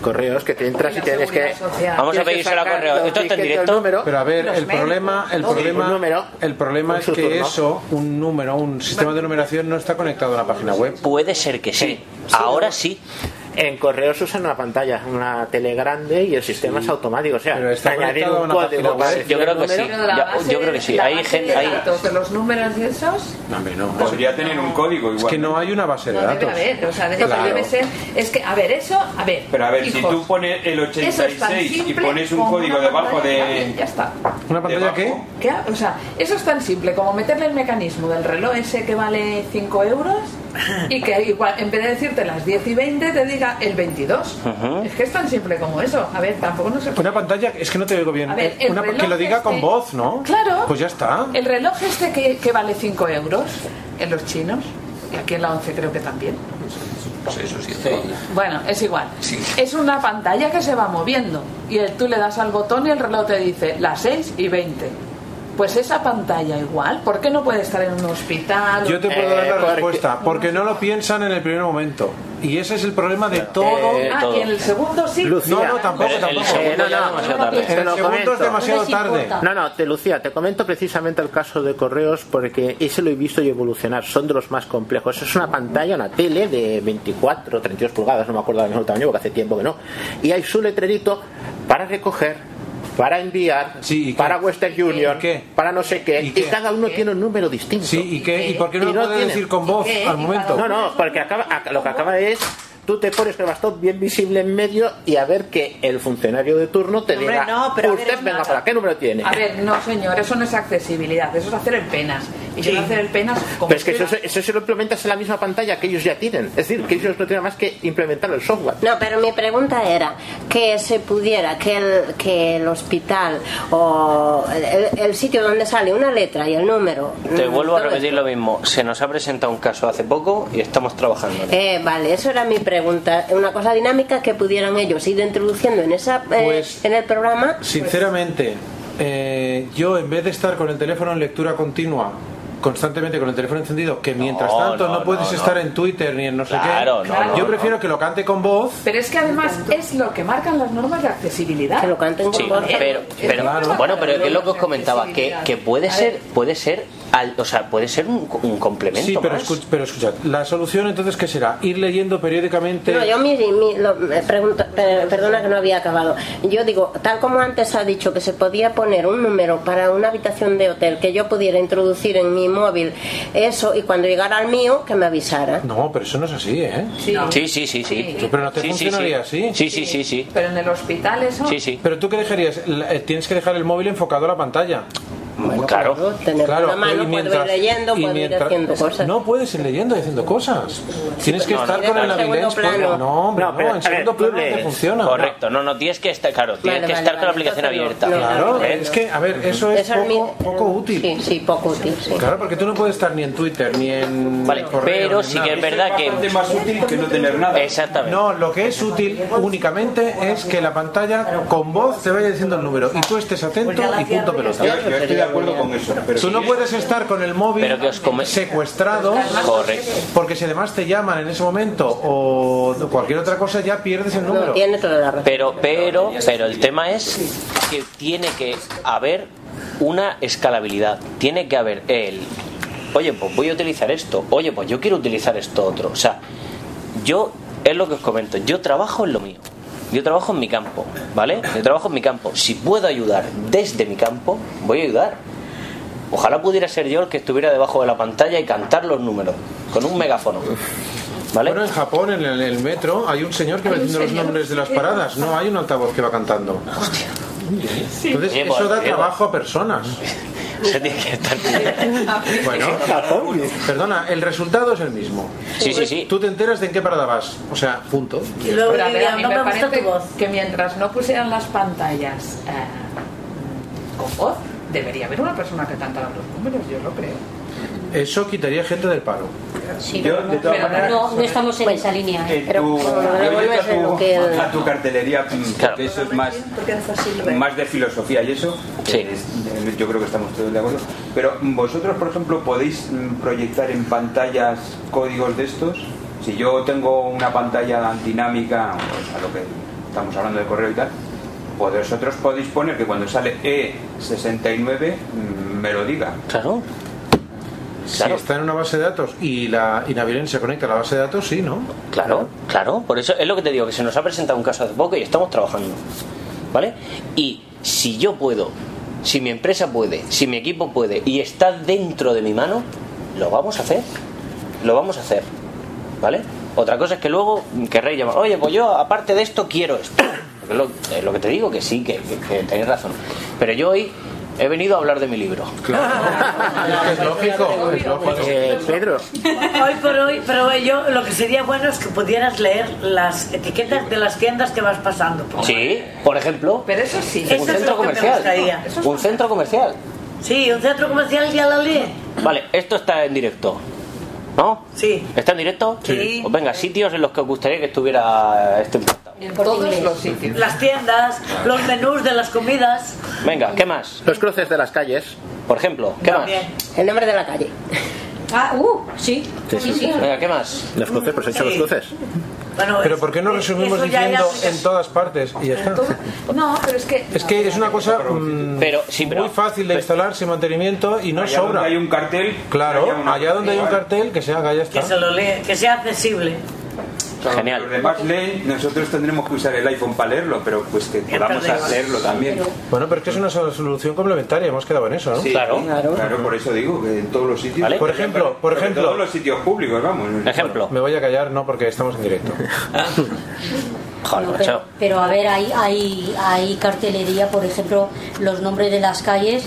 Correos que te entras y tienes que. Vamos a pedírselo a correo. Esto está en directo. el número. Pero a ver, el problema, el problema, número, el problema es que turno. eso, un número, un sistema de numeración no está conectado a la página web. Puede ser que sí. Ahora sí. En correos usan una pantalla, una tele grande y el sistema es automático. O sea, Pero está añadir un una código para Yo creo que sí. Yo- creo que sí. Hay gente- hay- datos de los números y esos No, hombre, no. Podría tener un código Es igual. que no hay una base de no debe datos. haber. O sea, debe, Claro. debe ser. Es que, a ver, eso, a ver. Pero a ver, si hijos, tú pones el eso es tan 86 y simple pones un código debajo de. Ya está. ¿Una pantalla qué? ¿Qué? O sea, eso es tan simple como meterle el mecanismo del reloj ese que vale 5 euros y que igual en vez de decirte las 10 y 20 te diga el 22. Es que es tan simple como eso. A ver, tampoco no se Una pantalla, es que no te oigo bien. A ver, el Una- que reloj lo diga con este- voz, ¿no? Claro. Pues ya está. El reloj este que, que vale 5 euros en los chinos y aquí en la 11 creo que también. Bueno, es igual. Es una pantalla que se va moviendo y el- tú le das al botón y el reloj te dice las 6 y 20. Pues esa pantalla igual, ¿por qué no puede estar en un hospital? Yo te puedo dar Eh, la porque- respuesta. Porque no lo piensan en el primer momento. Y ese es el problema de todo. Eh, Ah, y en el segundo sí. Lucía. No, no, tampoco, tampoco. Eh, no, no, el segundo es demasiado tarde. No, no, te Lucía, te comento precisamente el caso de correos porque ese lo he visto y evolucionar, son de los más complejos. Es una pantalla, una tele de 24, 32 pulgadas, no me acuerdo del mismo tamaño porque hace tiempo que no. Y hay su letrerito para recoger, para enviar, Sí, ¿y qué? para Western Union, qué? para no sé qué, ¿Y y, qué? cada uno tiene un número distinto. Sí, ¿y qué? ¿Y por qué no Y lo no puedes tiene- decir con voz al momento? No, no, porque acaba, ac- lo que acaba es tú te pones el bastón bien visible en medio y a ver que el funcionario de turno te Hombre, diga, no, pero ver, usted venga para qué número tiene. A ver, no señor, eso no es accesibilidad, eso es hacer el penas. Y yo no hacer el penas como Pero es que si eso, eso se lo implementas en la misma pantalla que ellos ya tienen. Es decir, que ellos no tienen más que implementar el software. No, pero mi pregunta era que se pudiera, que el, que el hospital o el, el sitio donde sale una letra y el número. Te mm, vuelvo a repetir esto. lo mismo. Se nos ha presentado un caso hace poco y estamos trabajando. Eh, vale, eso era mi pregunta. Una cosa dinámica que pudieran ellos ir introduciendo en esa eh, Pues- en el programa. Sinceramente, eh, yo en vez de estar con el teléfono en lectura continua, constantemente con el teléfono encendido, que mientras No, tanto no, no, puedes no, estar no. en Twitter ni en no sé Claro, qué, yo no. prefiero que lo cante con voz. Pero es que además es lo que marcan las normas de accesibilidad. Que lo canten Sí, con voz. pero, pero Claro. bueno, pero ¿qué es lo que os comentaba? Que, que puede ser, puede ser al- o sea, puede ser un, un complemento. Sí, pero, más. escuch- pero escuchad, la solución entonces, ¿qué será? Ir leyendo periódicamente... No, yo mi, mi- lo- me pregunto, per- perdona que no había acabado. Yo digo, tal como antes ha dicho que se podía poner un número para una habitación de hotel que yo pudiera introducir en mi móvil, eso, y cuando llegara al mío, que me avisara. No, pero eso no es así, ¿eh? Sí. Sí, sí, sí, sí. Sí, pero no te Sí, funcionaría sí. así. Sí, sí, sí, sí. Pero en el hospital eso. Sí, sí. Pero tú qué dejarías? Eh, Tienes que dejar el móvil enfocado a la pantalla. Claro. Tener Claro, una mano, y puedo mientras- ir leyendo, y puedo ir mientras- haciendo cosas. No puedes ir leyendo y haciendo cosas. Tienes que No, estar no, con el porque- plano. No, hombre, No, no, pero, en a segundo ver, plano te funciona. Correcto, no, no, tienes que estar, claro, tienes Vale, que vale, estar con la aplicación abierta. no. Claro, es que, a ver, eso es Esa es mi- poco, útil. Sí, sí, poco útil, sí. Claro, porque tú no puedes estar ni en Twitter, ni en Vale, correo, pero sí que es verdad que... bastante más útil que no tener nada. Exactamente. No, lo que es útil únicamente es que la pantalla con voz te vaya diciendo el número y tú estés atento y punto pelota. Acuerdo con eso. Pero Tú no es- puedes estar con el móvil Pero que os come- secuestrado Correcto. porque si además te llaman en ese momento o cualquier otra cosa ya pierdes el número. tiene toda la razón. Pero, pero, pero el tema es que tiene que haber una escalabilidad. Tiene que haber el, oye, pues voy a utilizar esto. Oye, pues yo quiero utilizar esto otro. O sea, yo, es lo que os comento, yo trabajo en lo mío. Yo trabajo en mi campo, ¿vale? Yo trabajo en mi campo. Si puedo ayudar desde mi campo, voy a ayudar. Ojalá pudiera ser yo el que estuviera debajo de la pantalla y cantar los números con un megáfono. ¿Vale? Bueno, en Japón, en el, metro, hay un señor que va diciendo los nombres de las paradas. No hay un altavoz que va cantando. Entonces, eso da trabajo a personas. [laughs] Se tiene que estar. [laughs] Bueno, [laughs] perdona, el resultado es el mismo. Sí, sí, sí. Tú te enteras de en qué parada vas. O sea, punto. Y luego Pero a ver, a diría, mí no me me gusta parece tu voz. que mientras no pusieran las pantallas eh, con voz, debería haber una persona que cantara los números, yo lo creo. Eso quitaría gente del paro. Sí, Yo, pero de todas no, maneras, no, no estamos en esa línea. ¿eh? que tu, yo a tu cartelería, mm, porque eso es más, más de filosofía y eso, que Sí. es- eh, yo creo que estamos todos de acuerdo. Pero vosotros, por ejemplo, podéis mm, proyectar en pantallas códigos de estos. Si yo tengo una pantalla dinámica, o sea, lo que estamos hablando de correo y tal, pues vosotros podéis poner que cuando sale E69 mm, me lo diga. Claro. Si está en una base de datos y la y Naviren se conecta a la base de datos, sí, ¿no? Claro, claro, por eso es lo que te digo, que se nos ha presentado un caso hace poco y estamos trabajando. ¿Vale? Y si yo puedo, si mi empresa puede, si mi equipo puede y está dentro de mi mano, lo vamos a hacer. Lo vamos a hacer. ¿Vale? Otra cosa es que luego querréis llamar, oye, pues yo aparte de esto quiero esto. [coughs] Porque es lo, es lo que te digo, que sí, que, que, que tenéis razón. Pero yo hoy he venido a hablar de mi libro. Que es lógico, es lógico. Eh, Pedro, Hoy por hoy, pero yo lo que sería bueno es que pudieras leer las etiquetas de las tiendas que vas pasando. Sí, por ejemplo, Pero eso sí. Eso un es centro lo que me comercial. Un centro comercial. Sí, un centro comercial ya la lee. Vale, esto está en directo. ¿No? Sí. ¿Está en directo? Sí. Pues venga, sitios en los que os gustaría que estuviera este implantado. En todos los sitios. Las tiendas, los menús de las comidas. Venga, ¿qué más? los cruces de las calles. Por ejemplo, ¿qué más? El nombre de la calle. Ah, uh, sí. Sí, sí. Venga, ¿qué más? Los cruces, pues he hecho Sí. los cruces. Bueno, Pero es- ¿por qué no es- resumimos diciendo en todas partes y ya está? No, pero es que. Es que es una cosa mm, Pero, sí, pero- muy fácil de instalar sin mantenimiento y no Allá sobra. donde hay un cartel, Claro, allá donde hay un cartel que se haga, ya Que está. se lo lee, que sea accesible. Claro, Genial. Los demás leen, nosotros tendremos que usar el iPhone para leerlo, pero pues que podamos leerlo también. Bueno, pero es que es una solución complementaria, hemos quedado en eso, ¿no? Sí, Claro. claro, por eso digo que en todos los sitios. ¿Vale? Por ejemplo, por ejemplo- todos los sitios públicos, vamos. Ejemplo. Me voy a callar, no, porque estamos en directo. [laughs] Joder, No, pero, pero a ver, hay, hay, hay cartelería, por ejemplo, los nombres de las calles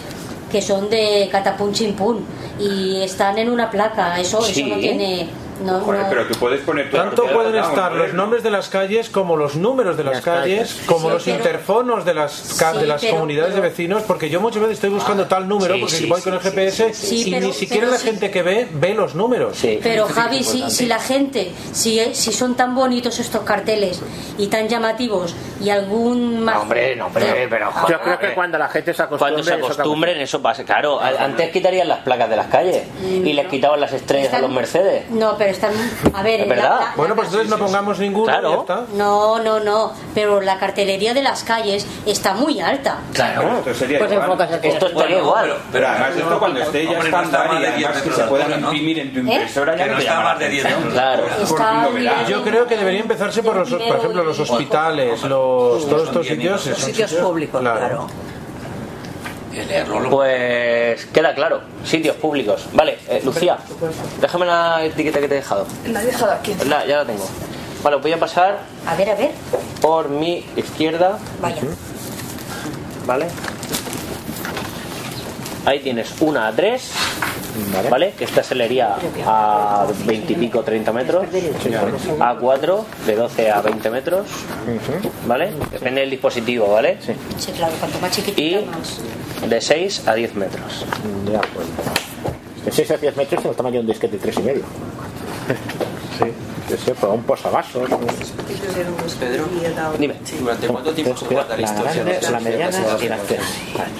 que son de catapum chimpún y están en una placa. Eso, Sí. eso no tiene. No, Joder, no- pero tú puedes poner tu Tanto pueden estar los nombres de las calles como los números de las Las calles, calles. como Sí, los pero- interfonos de las, ca- Sí, de las pero- comunidades de vecinos, porque yo muchas veces estoy buscando tal número Sí, porque sí, voy sí, con el sí, GPS sí. Sí, y pero- ni siquiera pero la sí. gente que ve ve los números. Sí. Pero Javi, si, si la gente, si, si son tan bonitos estos carteles y tan llamativos y algún más... No, hombre, no, hombre, pero joder, Yo creo que hombre. cuando la gente se acostumbre. Cuando se eso acostumbren, eso pasa. Claro, antes quitarían las placas de las calles y les quitaban las estrellas a los Mercedes. No, pero están. A ver, ¿Es la- verdad? la- Bueno, pues entonces no pongamos ninguno y ya está. No, no, no. Pero la cartelería de las calles está muy alta. Claro. Esto sería Pues igual. Esto estaría igual. Pero además esto cuando esté ya no estándar más y de además 10 que se puedan imprimir en tu impresora ya Que no no te está llama más de la 10 atención. Claro. Porque Está lo verás. Yo creo que debería empezarse por los, por ejemplo, los hospitales, los, todos estos sitios. son Sitios públicos, claro. Pues queda claro, sitios públicos. Vale, eh, Lucía, déjame la etiqueta que te he dejado. La he dejado aquí. La- ya la tengo. Vale, voy a pasar A ver, a ver. por mi izquierda. Vaya. ¿Vale? Ahí tienes una a 3, ¿vale? Que esta se leería a 20 y pico, 30 metros. A 4, de 12 a 20 metros. ¿Vale? Depende del dispositivo, ¿vale? Sí. Claro, cuanto más chiquitita, Y más. de 6 a 10 metros. De acuerdo. De 6 a 10 metros tiene el tamaño de un disquete de 3 y medio. Sí, [laughs] que sé, para un posavasos. Pedro, Dime. ¿durante cuánto tiempo se guardaría La grande, la mediana y la.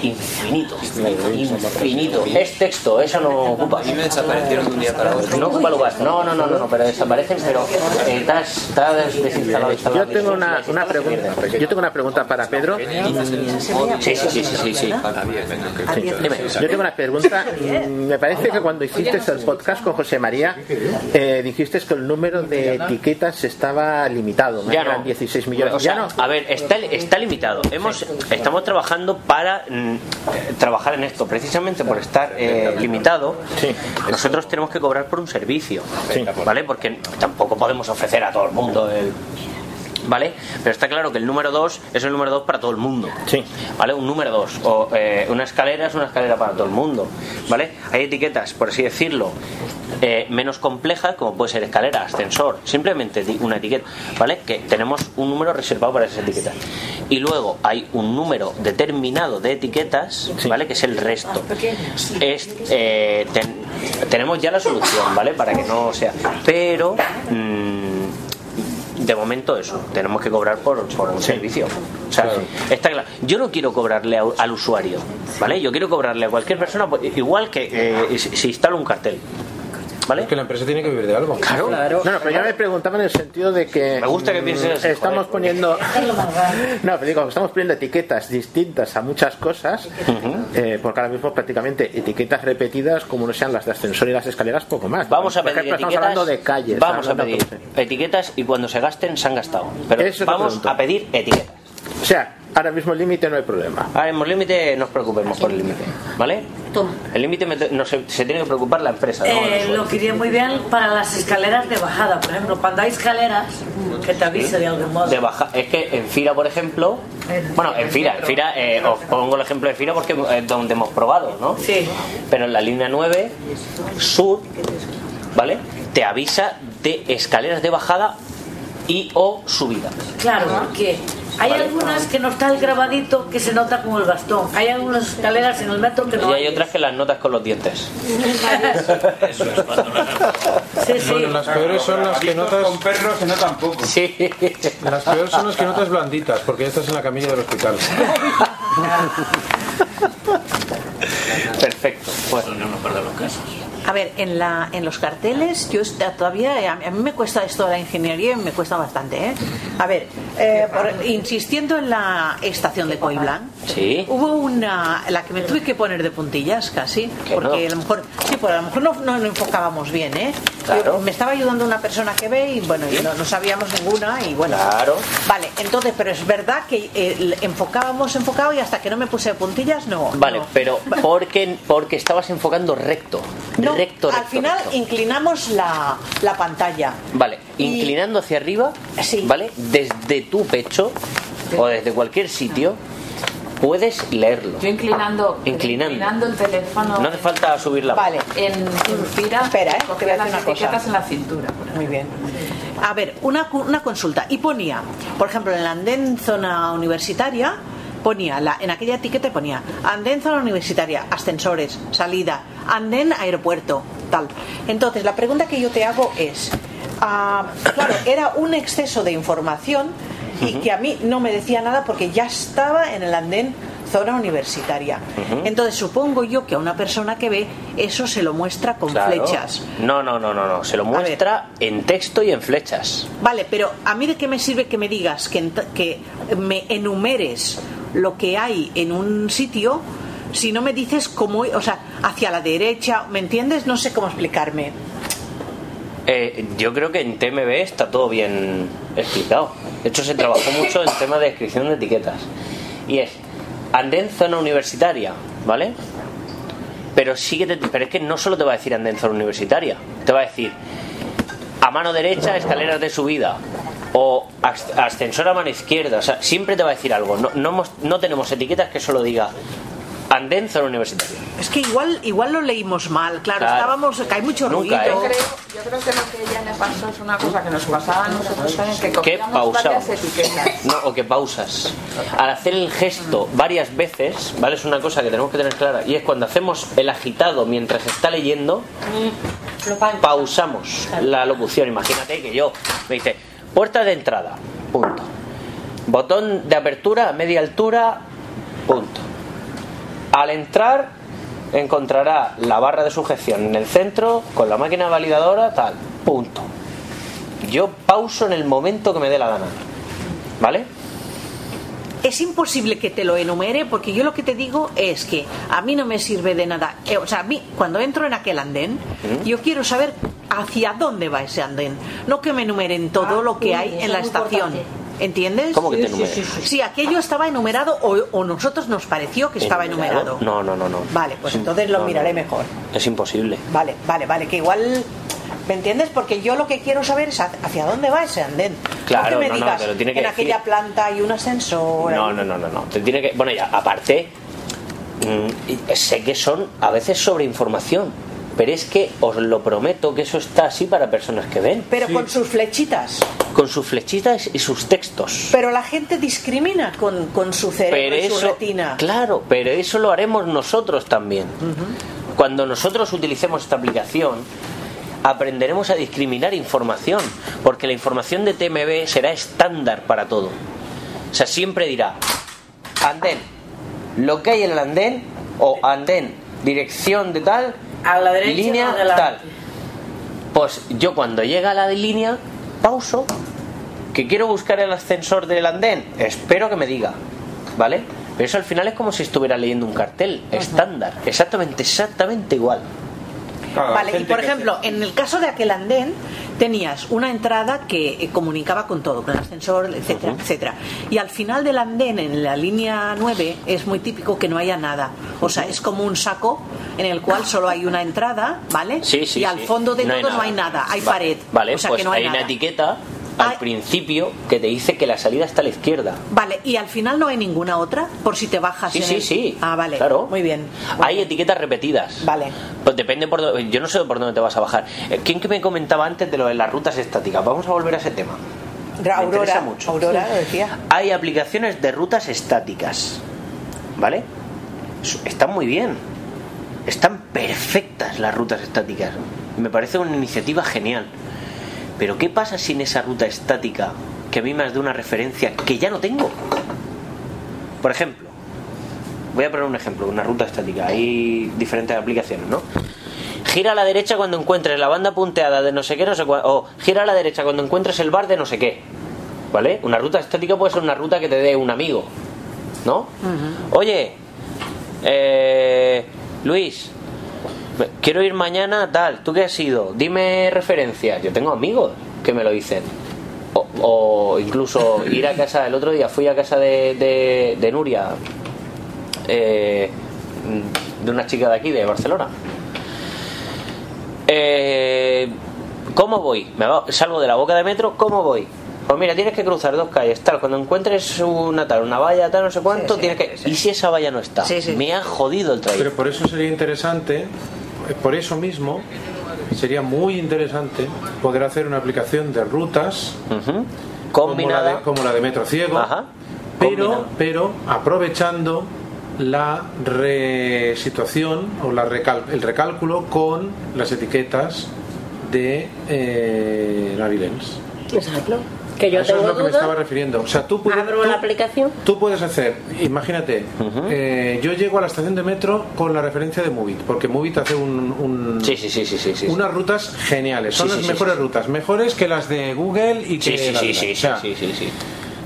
Infinito. Infinito. Es texto, eso no ocupa. A mí me desaparecieron de un día para otro. No ocupa lugar. No, no, no, no, no, pero desaparecen, pero eh, está, está desinstalado. instalado. Yo tengo una, una pregunta. Yo tengo una pregunta para Pedro. Sí, sí, sí, sí, sí, sí. Sí. Yo tengo una pregunta. Mm, Me parece que cuando hiciste el podcast con José María, eh, dijiste que el número de etiquetas estaba limitado. ¿no? Ya Eran no. 16 millones. O sea, ya no. A ver, está, está limitado. Hemos, estamos trabajando para mm, eh, trabajar en esto. Precisamente por estar eh, limitado, nosotros tenemos que cobrar por un servicio. ¿Vale? Porque tampoco podemos ofrecer a todo el mundo el. ¿Vale? Pero está claro que el número 2 es el número 2 para todo el mundo. Sí. ¿Vale? Un número 2. O eh, una escalera es una escalera para todo el mundo. ¿Vale? Hay etiquetas, por así decirlo, eh, menos complejas, como puede ser escalera, ascensor, simplemente una etiqueta, ¿vale? Que tenemos un número reservado para esas etiquetas. Y luego hay un número determinado de etiquetas, ¿vale? Que es el resto. Es, eh, ten- tenemos ya la solución, ¿vale? Para que no sea. Pero. mm, de momento eso, tenemos que cobrar por, por un servicio. O sea, está claro. Yo no quiero cobrarle a- al usuario, ¿vale? Yo quiero cobrarle a cualquier persona, pues, igual que eh, si si instala un cartel. ¿Vale? Que la empresa tiene que vivir de algo. Claro. No, no, pero yo me preguntaba en el sentido de que. Me gusta que pienses así, Estamos joder. poniendo. No, pero digo, estamos poniendo etiquetas distintas a muchas cosas, eh, porque ahora mismo prácticamente etiquetas repetidas, como no sean las de ascensor y las escaleras, poco más. Vamos a pedir ejemplo, etiquetas. estamos hablando de calles. Vamos a pedir etiquetas y cuando se gasten se han gastado. Pero Eso vamos a pedir etiquetas. O sea, ahora mismo el límite no hay problema. Ahora mismo el límite, no os preocupemos por el límite, ¿vale? El límite no se, se tiene que preocupar la empresa. ¿no? Eh, lo que iría muy bien para las escaleras de bajada, por ejemplo, cuando hay escaleras, que te avise de algún modo. de baja es que en Fira por ejemplo bueno en Fira en Fira eh, os pongo el ejemplo de Fira porque es donde hemos probado ¿no? Sí. pero en la línea 9 sur ¿vale? te avisa de escaleras de bajada y o subida Claro, porque hay Vale. algunas que no está el grabadito que se nota como el bastón. Hay algunas escaleras en el metro que y no hay otras que las notas con los dientes Sí, sí. Bueno, las peores son las que notas. Con perros se notan poco. Sí. Las peores son las que notas blanditas, porque ya estás en la camilla del hospital. perfecto pues A ver, en, la, en los carteles, yo todavía, a mí a mí me cuesta esto de la ingeniería y me cuesta bastante, ¿eh? A ver, eh, por- insistiendo en la estación de Coiblán, sí hubo una, la que me tuve que poner de puntillas casi, porque a lo mejor, sí, pues a lo mejor no, no lo enfocábamos bien, ¿eh? Claro. Yo- me estaba ayudando una persona que ve y bueno, y no, no sabíamos ninguna y bueno. Claro. Vale, entonces, pero es verdad que eh, enfocábamos, enfocado y hasta que no me puse de puntillas, no. vale pero porque porque estabas enfocando recto No, recto al final recto. inclinamos la, la pantalla. Vale, inclinando hacia arriba, ¿vale? Desde tu pecho o desde cualquier sitio puedes leerlo. Yo inclinando, Inclinando. el teléfono. No hace falta subir la Vale. En, Fira, Espera, ¿eh? cogía Te voy a las una etiquetas cosa. en la cintura. Muy bien. A ver, una, cu- una consulta. Y ponía, por ejemplo, en la andén zona universitaria, ponía, la, en aquella etiqueta ponía, andén zona universitaria, ascensores, salida, andén aeropuerto, tal. Entonces, la pregunta que yo te hago es, ah, claro, era un exceso de información y que a mí no me decía nada porque ya estaba en el andén zona universitaria. Entonces supongo yo que a una persona que ve eso se lo muestra con Claro. flechas. No, no, no, no, no. Se lo muestra en texto y en flechas. Vale, pero a mí de qué me sirve que me digas que, que me enumeres lo que hay en un sitio si no me dices cómo, o sea, hacia la derecha, ¿me entiendes? No sé cómo explicarme. Eh, yo creo que en TMB está todo bien explicado. De hecho, se trabajó mucho en tema de descripción de etiquetas. Y es andén zona universitaria, ¿vale? Pero sí que te- pero es que no solo te va a decir andén zona universitaria, te va a decir a mano derecha escaleras de subida o as- ascensor a mano izquierda, o sea, siempre te va a decir algo. No, no tenemos etiquetas que solo diga andén zona universitaria. Es que igual igual lo leímos mal, claro, Claro. estábamos, que hay mucho Nunca, ruido. ¿eh? Yo creo, yo creo que lo que ella le pasó es una cosa que nos pasaba a nosotros también, que pausamos. varias etiquetas. No, o que pausas. Al hacer el gesto varias veces, ¿vale? Es una cosa que tenemos que tener clara. Y es cuando hacemos el agitado mientras está leyendo, pausamos la locución. Imagínate que yo me dice, puerta de entrada, punto. Botón de apertura a media altura, punto. Al entrar encontrará la barra de sujeción en el centro con la máquina validadora, tal, punto. Yo pauso en el momento que me dé la gana. ¿Vale? Es imposible que te lo enumere porque yo lo que te digo es que a mí no me sirve de nada. Eh, o sea, a mí cuando entro en aquel andén, yo quiero saber hacia dónde va ese andén, no que me enumeren todo lo que sí, hay en la es estación. importante. ¿Entiendes? ¿Cómo que te? Si aquello estaba enumerado o, o nosotros nos pareció que estaba enumerado. No, no, no, no. Vale, pues entonces lo no, no. miraré mejor. Es imposible. Vale, vale, vale, que igual ¿Me entiendes? Porque yo lo que quiero saber es hacia dónde va ese andén. Claro, no que me no, no, digas, te lo tiene que en decir. aquella planta hay un ascensor. No, no, no, no, no. Te tiene que. Bueno, ya, aparte, mm, sé que son a veces sobre información, pero es que os lo prometo que eso está así para personas que ven. Pero con sus flechitas. Con sus flechitas y sus textos. Pero la gente discrimina con, con su cerebro Pero y su eso, retina. claro, pero eso lo haremos nosotros también. Cuando nosotros utilicemos esta aplicación, aprenderemos a discriminar información, porque la información de TMB será estándar para todo. O sea, siempre dirá, andén, lo que hay en el andén, o andén, dirección de tal, A la derecha línea o adelante. tal. Pues yo cuando llega a la de línea, pauso, que quiero buscar el ascensor del andén, espero que me diga, ¿vale? Pero eso al final es como si estuviera leyendo un cartel estándar, exactamente, exactamente igual. Vale, y por ejemplo, en el caso de aquel andén tenías una entrada que eh, comunicaba con todo, con el ascensor, etcétera, etcétera. Y al final del andén, en la línea 9, es muy típico que no haya nada. O sea, es como un saco en el cual solo hay una entrada, ¿vale? Sí, sí, y al sí. fondo de No hay no hay nada, hay Vale, pared. Vale, o sea pues que no hay, hay una nada. etiqueta al principio que te dice que la salida está a la izquierda. Vale, y al final no hay ninguna otra, por si te bajas Sí, en sí, el- sí. Ah, vale. Claro. Muy bien. Hay etiquetas repetidas. Vale. Pues depende por dónde- Yo no sé por dónde te vas a bajar. Eh, ¿Quién que me comentaba antes de lo de las rutas estáticas? Vamos a volver a ese tema. Me Aurora, interesa mucho. Aurora lo decía. Hay aplicaciones de rutas estáticas. ¿Vale? Están muy bien. Están perfectas las rutas estáticas. Me parece una iniciativa genial. Pero ¿qué pasa sin esa ruta estática que a mí me has de una referencia que ya no tengo? Por ejemplo, voy a poner un ejemplo, una ruta estática. Hay diferentes aplicaciones, ¿no? Gira a la derecha cuando encuentres la banda punteada de no sé qué, no sé cuál. O gira a la derecha cuando encuentres el bar de no sé qué. ¿Vale? Una ruta estática puede ser una ruta que te dé un amigo. ¿No? Oye, eh, Luis, quiero ir mañana, tal, ¿tú qué has ido? Dime referencias. Yo tengo amigos que me lo dicen. O, o incluso ir a casa, el otro día fui a casa de, de- de Nuria, eh, de una chica de aquí, de Barcelona. Eh, ¿Cómo voy? Me salgo de la boca de metro, ¿cómo voy? Pues mira, tienes que cruzar dos calles, tal. Cuando encuentres una tal, una valla, tal, no sé cuánto, tienes que. ¿Y si esa valla no está? Me ha jodido el trayecto. Pero por eso sería interesante, eh, por eso mismo, sería muy interesante poder hacer una aplicación de rutas como, la Combinada. de, como la de Metro Ciego, pero, pero aprovechando la resituación o la recal- el recálculo con las etiquetas de eh, Navilens. Exacto. Que yo A eso tengo es lo que me duda. estaba refiriendo. O sea, tú puedes, Abro la aplicación. tú puedes hacer, imagínate, eh, yo llego a la estación de metro con la referencia de Movit, porque Movit hace un, un- Sí, sí, sí, sí, sí, sí. unas rutas geniales. Son las sí, mejores sí. rutas, mejores que las de Google y que Sí, sí, las sí, o sea, sí, sí, sí.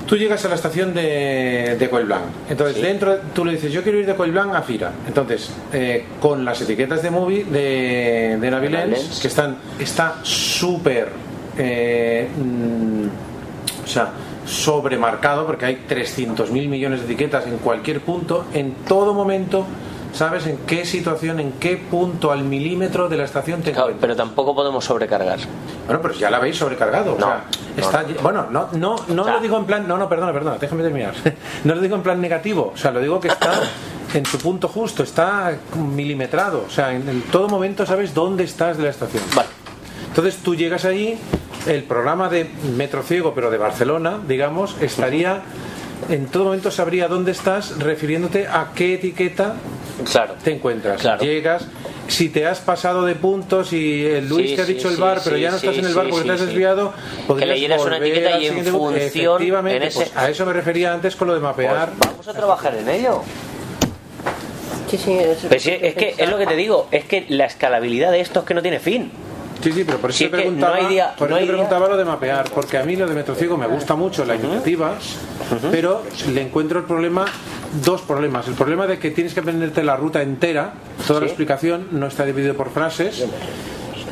Tú llegas a la estación de, de Coelblanc. Entonces, dentro tú le dices, yo quiero ir de Coelblanc a Fira. Entonces, eh, con las etiquetas de movie de, de Navilens, Navilens. que están está súper eh, mm, o sea, sobremarcado, porque hay 300.000 millones de etiquetas en cualquier punto, en todo momento, sabes en qué situación, en qué punto al milímetro de la estación te Claro, pero tampoco podemos sobrecargar. bueno, pero ya la habéis sobrecargado. o No, sea, está, bueno, no, no, no O sea- lo digo en plan. No, no, perdona, perdona, déjame terminar. [laughs] No lo digo en plan negativo. O sea, lo digo que está en su punto justo, está milimetrado. O sea, en, en todo momento sabes dónde estás de la estación. Vale. Entonces tú llegas allí, el programa de Metro Ciego, pero de Barcelona, digamos, estaría. En todo momento sabría dónde estás, refiriéndote a qué etiqueta Claro. te encuentras. Llegas, si te has pasado de puntos y el Luis Sí, te ha sí, dicho el sí, bar, pero ya no estás en el bar porque sí, te has sí. desviado, podrías leyeras una etiqueta y en función, Efectivamente, en ese- pues a eso me refería antes con lo de mapear. Vamos a trabajar en ello. Sí, sí, es, Pero sí, es que es lo que te digo, es que la escalabilidad de esto es que no tiene fin. Sí, sí, pero por eso Si te es preguntaba, no hay día- por no eso hay te día- preguntaba lo de mapear, porque a mí lo de Metrociego me gusta mucho la iniciativa, pero le encuentro el problema, dos problemas. El problema de que tienes que aprenderte la ruta entera, toda la explicación no está dividido por frases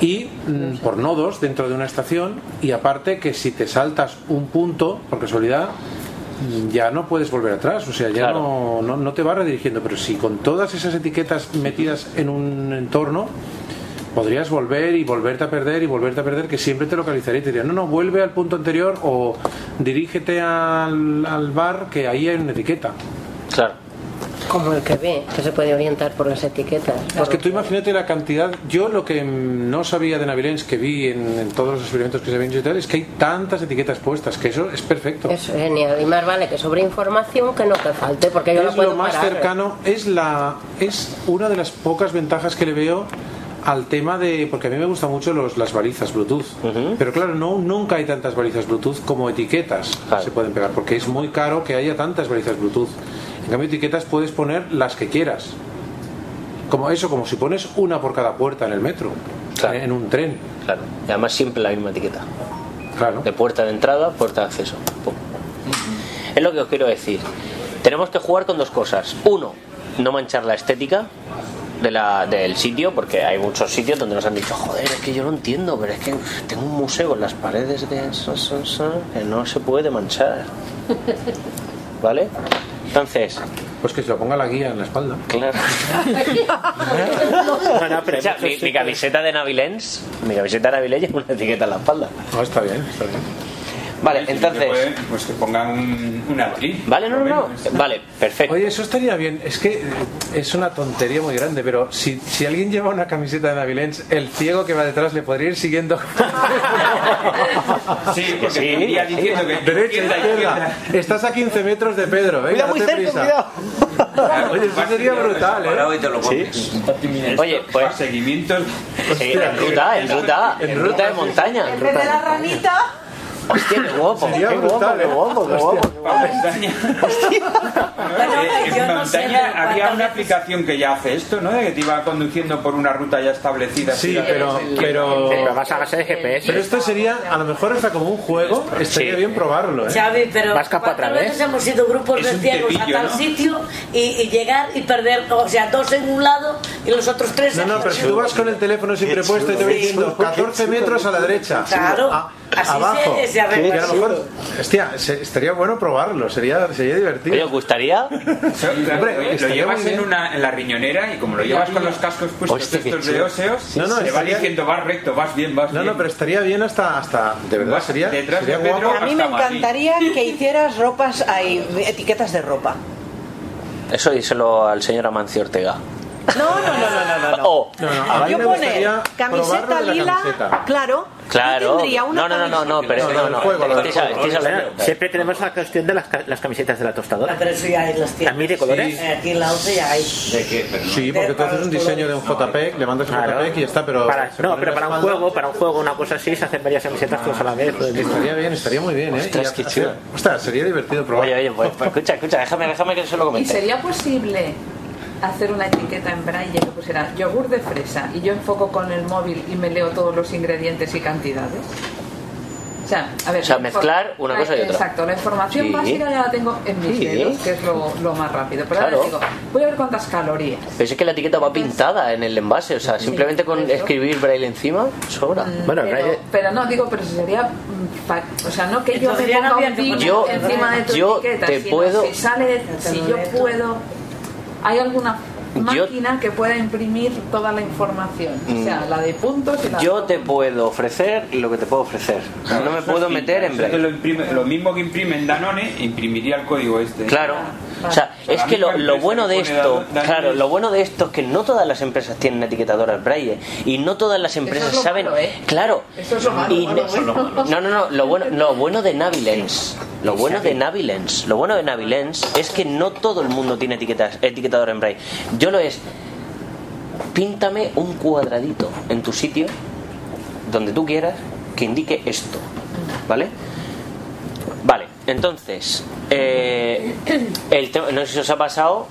y mm, por nodos dentro de una estación y aparte que si te saltas un punto, por casualidad, mm, ya no puedes volver atrás, o sea, ya Claro. no, no, no te va redirigiendo, pero si con todas esas etiquetas metidas en un entorno, podrías volver y volverte a perder y volverte a perder, que siempre te localizaría y te diría, no, no, vuelve al punto anterior o dirígete al, al bar que ahí hay una etiqueta. Claro. como el que ve, que se puede orientar por las etiquetas. Es que tú imagínate la cantidad. Yo lo que no sabía de Navilens que vi en, en todos los experimentos que se ven y tal es que hay tantas etiquetas puestas que eso es perfecto. Es genial. Y más vale que sobre información que no que falte, porque yo es la puedo lo más parar. cercano, es la es una de las pocas ventajas que le veo al tema de porque a mí me gustan mucho los, las balizas Bluetooth pero claro no nunca hay tantas balizas Bluetooth como etiquetas se pueden pegar porque es muy caro que haya tantas balizas Bluetooth en cambio etiquetas puedes poner las que quieras como eso como si pones una por cada puerta en el metro en un tren Claro. Y además siempre la misma etiqueta. Claro. De puerta de entrada, puerta de acceso. Pum. Es lo que os quiero decir. Tenemos que jugar con dos cosas. Uno, no manchar la estética de la, del sitio, porque hay muchos sitios donde nos han dicho, joder, es que yo lo entiendo, pero es que tengo un museo en las paredes de eso, eso, eso, que no se puede manchar. [laughs] ¿Vale? Entonces. Pues que se lo ponga la guía en la espalda. Claro. [laughs] O sea, mi, mi camiseta de Navilens, mi camiseta de Navilens lleva una etiqueta en la espalda. No, está bien, está bien. Vale, Sí, entonces. que pueden, pues que pongan un, un atril. Vale, no, no, no. Vale, perfecto. Oye, eso estaría bien. Es que eh, es una tontería muy grande, pero si, si alguien lleva una camiseta de Navilens, el ciego que va detrás le podría ir siguiendo. [laughs] Sí, porque te iría diciendo que Derecha, izquierda, izquierda. Estás a 15 metros de Pedro. Venga, Cuidado, muy cerca, prisa. Oye, eso sería brutal, ¿eh? y te lo pones. Oye, pues. Seguimientos. Sí, en ruta, en ruta, en ruta de montaña. En vez de la ranita, Hostia, qué guapo, Sería qué guapo, brutal, qué ¿eh? guapo, qué Hostia. guapo. Eh, yo en no sé montaña cuántas había una veces- aplicación que ya hace esto, ¿no? De que te iba conduciendo por una ruta ya establecida. Sí, así, pero, que- pero, Pero vas a base de GPS. pero esto sería, a lo mejor hasta como un juego, estaría Sí. bien probarlo, ¿eh? Xavi, pero Vas capa ¿cuántas otra vez? veces hemos ido grupos Es de un ciegos a tal ¿no? sitio y, y llegar y perder, o sea, dos en un lado y los otros tres No, en no, pero si tú vas con el teléfono siempre puesto y te voy diciendo 14 metros a la derecha. Claro, A- así abajo. se- se arregla. Y a lo mejor, hostia, se- estaría bueno probarlo, sería, sería Oye, divertido. ¿os gustaría? [laughs] Hombre, lo llevas en, una, en la riñonera y como lo llevas con los cascos puestos Hostia, estos de óseos, No, no, se va diciendo vas recto, vas bien, vas No, bien. no, pero estaría bien hasta, hasta de verdad, Vas sería, detrás sería de Pedro. guapo. a mí me encantaría que hicieras ropas, hay etiquetas de ropa. Eso díselo al señor Amancio Ortega. No, no, no, no, no, no. O, a mí Yo me poner gustaría camiseta lila, camiseta. claro. Claro. No, no, no, no, no, pero No, no, Siempre tenemos la cuestión de las, las camisetas de la tostadora. Pero eso ya hay las ¿A tiendas. mí de colores? Eh, Aquí en la OCE ya hay. ¿De qué? Pero no. Sí, porque tú haces un diseño de un JPEG, le mandas un Claro. JPEG y ya está, pero... No, pero para un espalda. juego, para un juego, una cosa así, se hacen varias camisetas todas a la vez. pues, Estaría bien, estaría muy bien, ¿eh? Ostras, Y qué chulo. Ostras, sería divertido probar. Oye, oye, pues, pues, escucha, escucha, déjame, déjame que se lo ¿Y comente. sería posible hacer una etiqueta en braille que pusiera yogur de fresa y yo enfoco con el móvil y me leo todos los ingredientes y cantidades? O sea, a ver, O sea, mezclar una cosa y otra. Exacto, la información Sí. básica ya la tengo en mis Sí. dedos, que es lo, lo más rápido. Pero Claro. ahora digo, voy a ver cuántas calorías. Pero es que la etiqueta va pintada en el envase, o sea, simplemente con escribir braille encima, sobra. Bueno, el pero, braille- pero no, digo, pero si sería. mm, O sea, no que yo me no ponga había un Yo- encima de tu yo etiqueta, te sino puedo- Si sale, si yo puedo. ¿Hay alguna Yo- máquina que pueda imprimir toda la información? O sea, la de puntos y la Yo te puedo ofrecer lo que te puedo ofrecer. No me puedo sí, meter en braille. Lo, imprime- lo mismo que imprime en Danone, imprimiría el código este. Claro. O sea, es que lo, lo bueno de esto, claro, lo bueno de esto es que no todas las empresas tienen etiquetadoras braille y no todas las empresas lo saben, malo, ¿eh? claro. Eso es lo malo, Y malo, ne- bueno. no, no, no, lo bueno, lo bueno de Navilens, lo bueno de Navilens, lo bueno de Navilens es que no todo el mundo tiene etiquetas, etiquetador en braille. Yo lo es, píntame un cuadradito en tu sitio donde tú quieras que indique esto, ¿vale? Entonces, eh, el no sé si os ha pasado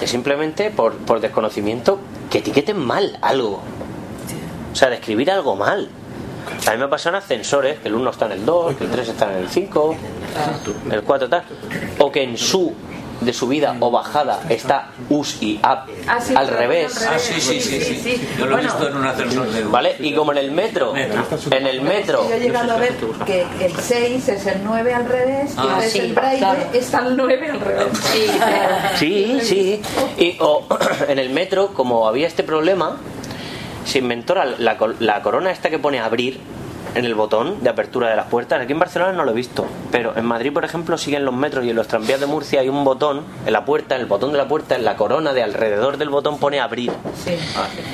que simplemente por, por desconocimiento que etiqueten mal algo. O sea, de escribir algo mal. A mí me pasan ascensores, que el 1 está en el 2, que el 3 está en el 5, el 4 tal. O que en su de subida o bajada está us y up Ah, sí, al revés. Ah, sí, sí, sí, sí. Yo lo he visto en un ascensor de... ¿Vale? Y como en el metro, en el metro, Yo he llegado a ver que el 6 es el 9 al revés y Ah, entonces sí, el braille claro. está el 9 al revés. Sí. Sí, sí. Y, o [clears throat] en el metro, como había este problema, se inventó la, la col- la corona esta que pone abrir en el botón de apertura de las puertas. Aquí en Barcelona no lo he visto, pero en Madrid, por ejemplo, siguen los metros y en los tranvías de Murcia hay un botón en la puerta, en el botón de la puerta, en la corona de alrededor del botón pone abrir. Sí.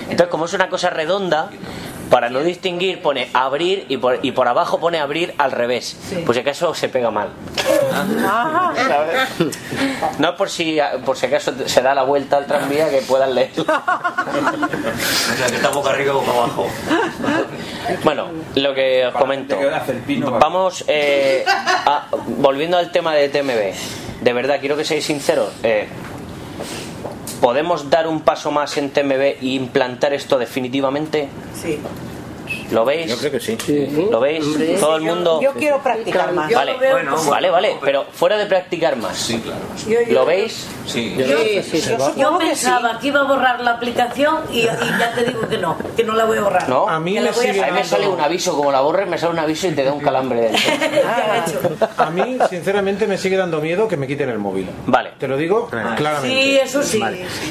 Entonces, como es una cosa redonda, para no distinguir pone abrir y por, y por abajo pone abrir al revés. Pues si acaso se pega mal. ¿Sabes? No es por si, por si acaso se da la vuelta al tranvía que puedan leer. O sea, que está boca arriba o boca abajo. Bueno, lo que os comento. Vamos, eh, a- volviendo al tema de TMB. De verdad, quiero que seáis sinceros. eh, ¿Podemos dar un paso más en TMB e implantar esto definitivamente? Sí. ¿Lo veis? Yo creo que sí. ¿Lo veis? Todo el mundo. Yo quiero practicar más. Vale, vale, vale, pero fuera de practicar más. Sí, claro. ¿Lo veis? Sí. Yo, yo pensaba que iba a borrar la aplicación y, y ya te digo que no, que no la voy a borrar. ¿No? A mí me a A mí me sale un aviso, como la borres, me sale un aviso y te da un calambre. [laughs] A mí, sinceramente, me sigue dando miedo que me quiten el móvil. Vale. Te lo digo claramente. Sí, eso sí.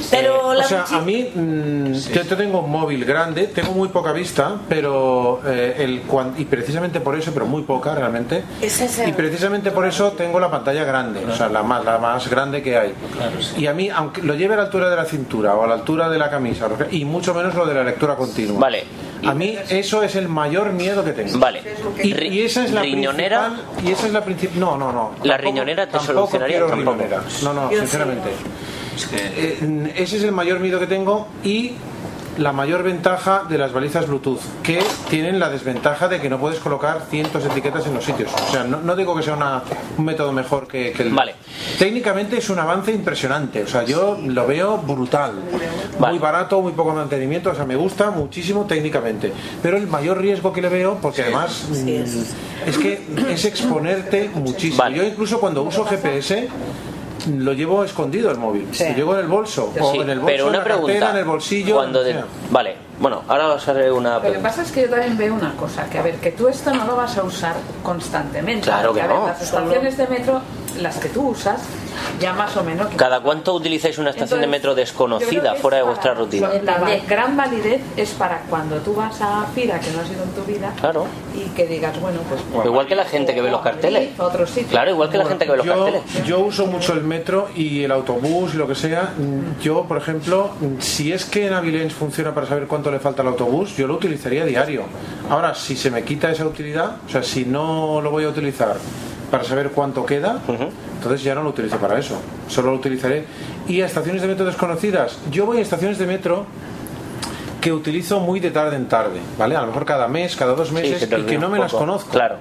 Pero Eh, la o sea, a mí, mm, yo te tengo un móvil grande, tengo muy poca vista, pero eh, el, y precisamente por eso, pero muy poca realmente, Es ese- y precisamente por eso tengo la pantalla grande, o sea, la más, la más grande que hay. Y a mí, aunque lo lleve a la altura de la cintura o a la altura de la camisa, y mucho menos lo de la lectura continua. Vale. A mí eso es el mayor miedo que tengo. Vale. Y, esa es la riñonera. principal- y esa es la principal no no no La Tampoco- riñonera te tampoco solucionaría tampoco. riñonera. no no sinceramente eh, ese es el mayor miedo que tengo y la mayor ventaja de las balizas Bluetooth, que tienen la desventaja de que no puedes colocar cientos de etiquetas en los sitios. O sea, no, no digo que sea una- un método mejor que, que el. Vale. Técnicamente es un avance impresionante. O sea, yo lo veo brutal. Vale. Muy barato, muy poco mantenimiento. O sea, me gusta muchísimo técnicamente. Pero el mayor riesgo que le veo, porque además mm, es que es exponerte muchísimo. Vale. Yo incluso cuando uso GPS lo llevo escondido el móvil. Lo llevo en el bolso. o en el bolso, pero en una cartera, pregunta. en el bolsillo. Cuando de-. Vale, bueno, ahora os haré una Lo que pasa es que yo también veo una cosa, que a ver, que tú esto no lo vas a usar constantemente. Claro que a ver, no. Las estaciones de metro las que tú usas, ya más o menos. ¿Cada cuánto utilizáis una estación de Entonces, metro yo creo desconocida fuera de vuestra rutina? La gran validez es para cuando tú vas a Fira, que no has ido en tu vida, Claro. y que digas, bueno, pues. Igual que la gente que ve los carteles. Otro sitio. Claro, igual que la gente que ve los yo, carteles. yo uso mucho el metro y el autobús y lo que sea. Yo, por ejemplo, si es que en Avilés funciona para saber cuánto le falta al autobús, yo lo utilizaría diario. Ahora, si se me quita esa utilidad, o sea, si no lo voy a utilizar para saber cuánto queda, entonces ya no lo utilizo para eso. Solo lo utilizaré. Y a estaciones de metro desconocidas, yo voy a estaciones de metro que utilizo muy de tarde en tarde, ¿vale? A lo mejor cada mes, cada dos meses, y que no me las conozco. Claro.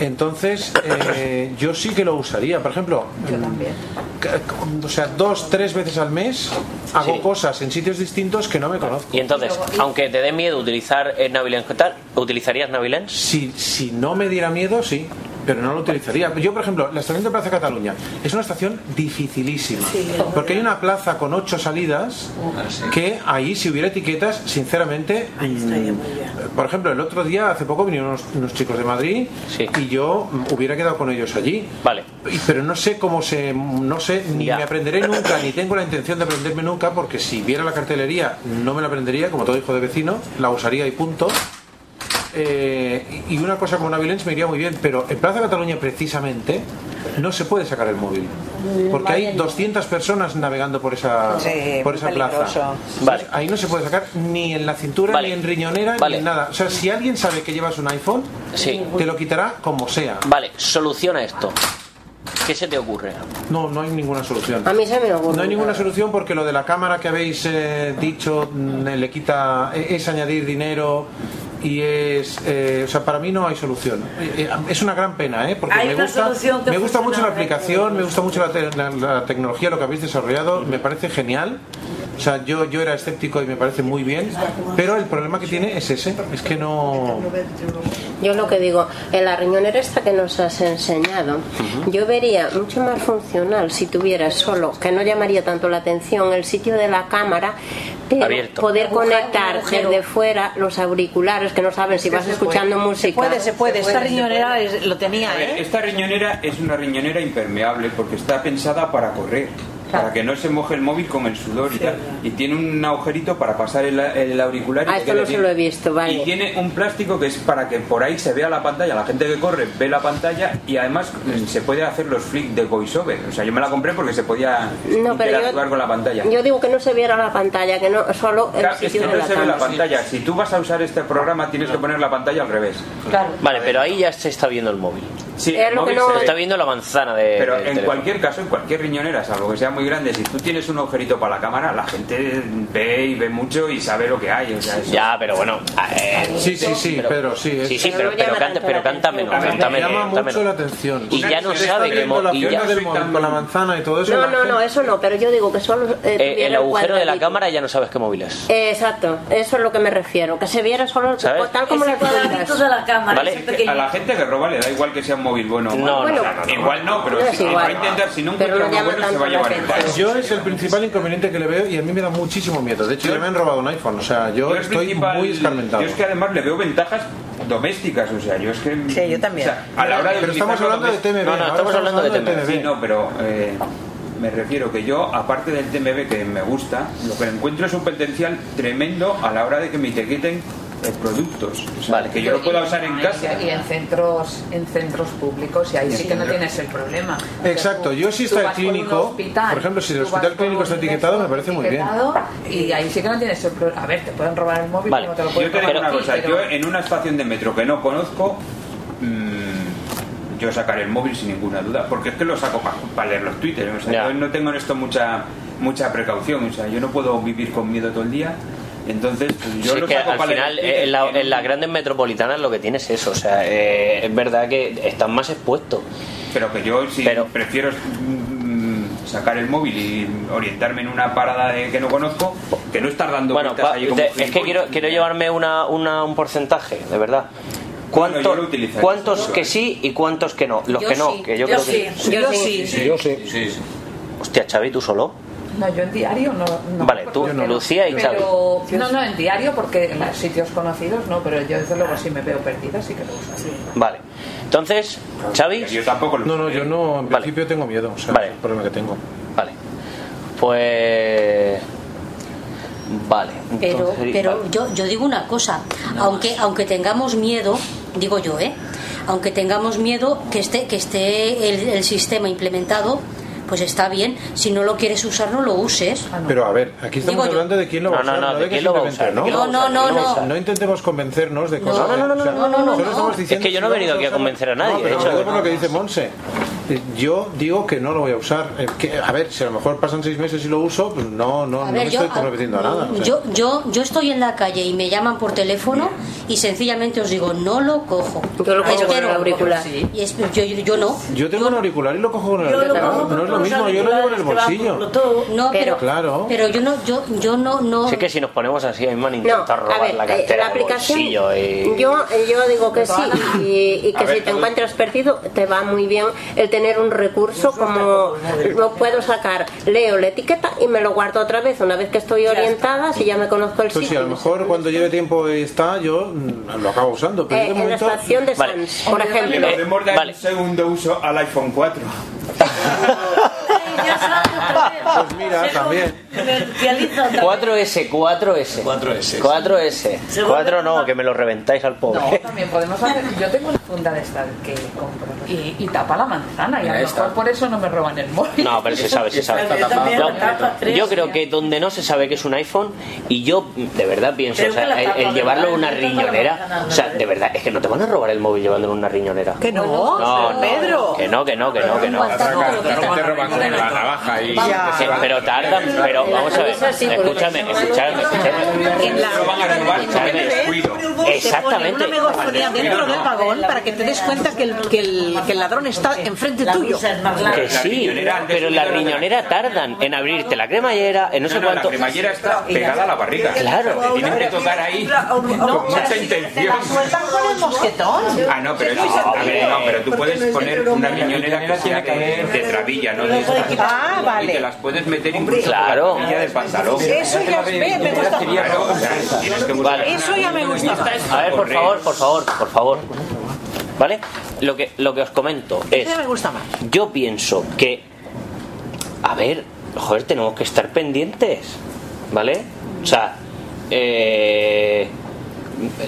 Entonces, eh, yo sí que lo usaría. Por ejemplo, mm, ca- o sea, dos, tres veces al mes hago cosas en sitios distintos que no me conozco. Y entonces, aunque te dé miedo utilizar Navilens, ¿qué tal? ¿Utilizarías Navilens? Si, si no me diera miedo, sí. Pero no lo utilizaría. Yo, por ejemplo, la estación de Plaza Cataluña es una estación dificilísima. Porque hay una plaza con ocho salidas que ahí, si hubiera etiquetas, sinceramente. mm, Por ejemplo, el otro día, hace poco, vinieron unos, unos chicos de Madrid y yo hubiera quedado con ellos allí. Vale. Pero no sé cómo se. No sé, ni me aprenderé nunca, ni tengo la intención de aprenderme nunca, porque si viera la cartelería, no me la aprendería, como todo hijo de vecino, la usaría y punto. Eh, y una cosa como Navilens me iría muy bien, pero en Plaza Cataluña precisamente no se puede sacar el móvil. Porque hay 200 personas navegando por esa, Sí, por esa plaza. Ahí no se puede sacar ni en la cintura, Vale. ni en riñonera, Vale. ni en nada. O sea, si alguien sabe que llevas un iPhone, Sí. te lo quitará como sea. Vale, soluciona esto. ¿Qué se te ocurre? No, no hay ninguna solución. A mí se me ocurre. No hay ninguna solución porque lo de la cámara que habéis eh, dicho mm, le quita e, es añadir dinero y es eh, o sea para mí no hay solución Eh, es una gran pena ¿eh? porque me gusta me gusta mucho la ¿eh? aplicación me gusta mucho la, te- la- la tecnología lo que habéis desarrollado me parece genial o sea yo yo era escéptico y me parece muy bien pero el problema que tiene es ese es que no Yo lo que digo, en la riñonera esta que nos has enseñado, yo vería mucho más funcional si tuviera solo, que no llamaría tanto la atención, el sitio de la cámara, pero Abierto. poder Agujero, conectar agujero. desde fuera los auriculares que no saben si vas escuchando puede. música. Se puede, se puede. Esta riñonera es- lo tenía, ver, ¿eh? esta riñonera es una riñonera impermeable porque está pensada para correr. Para que no se moje el móvil con el sudor y tal. Y tiene un agujerito para pasar el, el auricular. y Ah, que esto no se lo he visto, vale. Y tiene un plástico que es para que por ahí se vea la pantalla. La gente que corre ve la pantalla y además mm, se puede hacer los flicks de voiceover. O sea, yo me la compré porque se podía No, pero yo, con la pantalla. yo digo que no se viera la pantalla, que no solo el Claro, es sitio que de no la se ve la pantalla. Si tú vas a usar este programa, tienes que poner la pantalla al revés. Vale, pero ahí ya se está viendo el móvil. Sí, Es el lo que móvil no- se está viendo la manzana de. Pero en teléfono. cualquier caso, en cualquier riñonera, salvo que sea muy grande, si tú tienes un agujerito para la cámara, la gente ve y ve mucho y sabe lo que hay. O sea, eso- Ya, pero bueno. eh, sí sí sí Pedro sí es- Sí, sí, pero, pero, canta, pero canta menos. me Canta menos, llama canta mucho menos. la atención Y ya no sabe que la y ya- del móvil con la manzana y todo eso No, la no, no, eso no, pero yo digo que solo eh, Eh, el agujero de la cámara ya no sabes qué móvil es. Eh, exacto, eso es lo que me refiero, que se viera solo ¿Sabes? tal como lo cuadradito de la cámara, Vale. a la gente que roba le da igual que sea un móvil bueno No, no, no, no. Igual no, pero No si va a intentar, si no Pero encuentra no uno llama bueno, se va a la llevar Yo es el principal inconveniente que le veo y a mí me da muchísimo miedo. De hecho, ya me han robado un iPhone. O sea, yo, Yo estoy muy escarmentado. Yo es que además le veo ventajas domésticas, o sea, yo es que... Sí, yo también. o sea, a la hora de Pero estamos hablando de TMB. No, no, estamos hablando de TMB. Sí, no, pero eh, me refiero que yo, aparte del TMB que me gusta, lo que encuentro es un potencial tremendo a la hora de que me etiqueten productos. O sea, que yo lo pueda usar en casa. Y en centros, en centros públicos, y ahí sí que no tienes el problema. O sea, Exacto, tú- yo si está el clínico, hospital, por ejemplo, si el hospital clínico está etiquetado, me parece muy bien. Y ahí sí que no tienes el problema. A ver, te pueden robar el móvil Vale. como te lo Yo te digo una cosa, pero- yo en una estación de metro que no conozco, mm, yo sacaré el móvil sin ninguna duda, porque es que lo saco para leer los Twitter, o sea, yo no tengo en esto mucha mucha precaución, o sea, yo no puedo vivir con miedo todo el día, entonces pues, yo Sí, lo que al final en, la- que no- en las grandes metropolitanas lo que tienes es eso, o sea, eh, es verdad que están más expuestos. pero que yo sí Pero- prefiero mm, sacar el móvil y orientarme en una parada de- que no conozco, que no estar dando Bueno, pa- allí como un es que quiero, quiero llevarme una, una- un porcentaje, de verdad. Bueno, ¿Cuánto- yo ¿Cuántos que sí y cuántos que no? Los Yo que no, sí. que yo, Yo creo que sí, yo sí. Sí, Yo sí. Hostia, Xavi, ¿tú solo? No, yo en diario no. no Vale, tú, porque- Lucía y Xavi. pero, No, no, en diario porque en los sitios conocidos no, pero yo desde luego si me veo perdida sí que lo uso. Vale. Entonces, Xavi. Yo tampoco lo No, no, yo no, en principio tengo miedo, o sea, Vale. es el problema que tengo. Vale. Pues. Vale. Pero, entonces- pero vale. yo, yo digo una cosa, aunque, aunque tengamos miedo, digo yo, ¿eh? aunque tengamos miedo que esté, que esté el, el sistema implementado, pues está bien. Si no lo quieres usar, no lo uses. Pero a ver, aquí estamos Digo yo. hablando de quién lo va a No, no, usar, no, no, de quién lo va a usar, ¿no? No, no, no. No intentemos convencernos de cosas. no, no, no, no, no, no, no. Es que yo no he venido aquí a convencer a nadie, No, pero hecho- con lo que dice Monse. Yo digo que no lo voy a usar. Eh, que, a ver, si a lo mejor pasan seis meses y lo uso, pues no, no, A no ver, me yo- estoy comprometiendo a nada. o sea. Yo, yo, yo estoy en la calle y me llaman por teléfono y sencillamente os digo, no lo cojo. Yo lo cojo con el auricular. Y es- yo, yo, yo no. Yo tengo un auricular y lo cojo con el auricular. No es lo mismo, yo lo llevo en el bolsillo. No, pero, Claro. pero yo no, yo, yo no, no. Sé que si nos ponemos así, a mí me han intentado robar ver, la eh, cartera la del aplicación, y... yo, yo digo que sí y, y que A ver, si te encuentras perdido te va muy bien el tener un recurso como lo puedo sacar, leo la etiqueta y me lo guardo otra vez una vez que estoy orientada, si ya me conozco el Pues sí, a sitio. lo mejor cuando lleve tiempo y está, yo mm, lo acabo usando. Pero Eh, en la momento. estación de Sanz, por Le ejemplo. podemos dar un segundo uso al iPhone 4. [laughs] Pues mira, también. 4S, 4S. 4S. 4S. 4 no, que me lo reventáis al No, pobre. también podemos hacer. Yo tengo una funda de esta que compro y, y tapa la manzana y a lo esta. por eso no me roban el móvil. No, pero se sabe, se sabe. Yo No, creo, yo sí. creo que donde no se sabe que es un iPhone, y yo de verdad pienso, o sea, el, llevarlo en ¿verdad? una riñonera, manzana, o sea, de verdad, es que no te van a robar el móvil llevándolo en una riñonera. Que no, No, no, Pedro. Que no, que no, que no, que no. Te roban con la navaja y... Sí, pero tardan, pero vamos a ver, escúchame, escúchame, escúchame. Exactamente. Una megafonía dentro del vagón para que te des cuenta que el, que el, que el ladrón está enfrente tuyo. Que sí, pero en la riñonera tardan en abrirte la cremallera, en no sé cuánto. la cremallera está pegada a la barriga. Claro. Tienen que tocar ahí con mucha intención. sueltan con el mosquetón. Ah, no, pero, no, pero tú puedes poner una riñonera que sea de, de trabilla, no de. Ah, Y vale. te las puedes meter incluso Claro. con la del pantalón. Eso ya me gusta. Eso ya me gusta. A ver, por favor, por favor, por favor. ¿Vale? Lo que, lo que os comento es, Eso me gusta más. yo pienso que, a ver, joder, tenemos que estar pendientes, ¿vale? O sea, eh,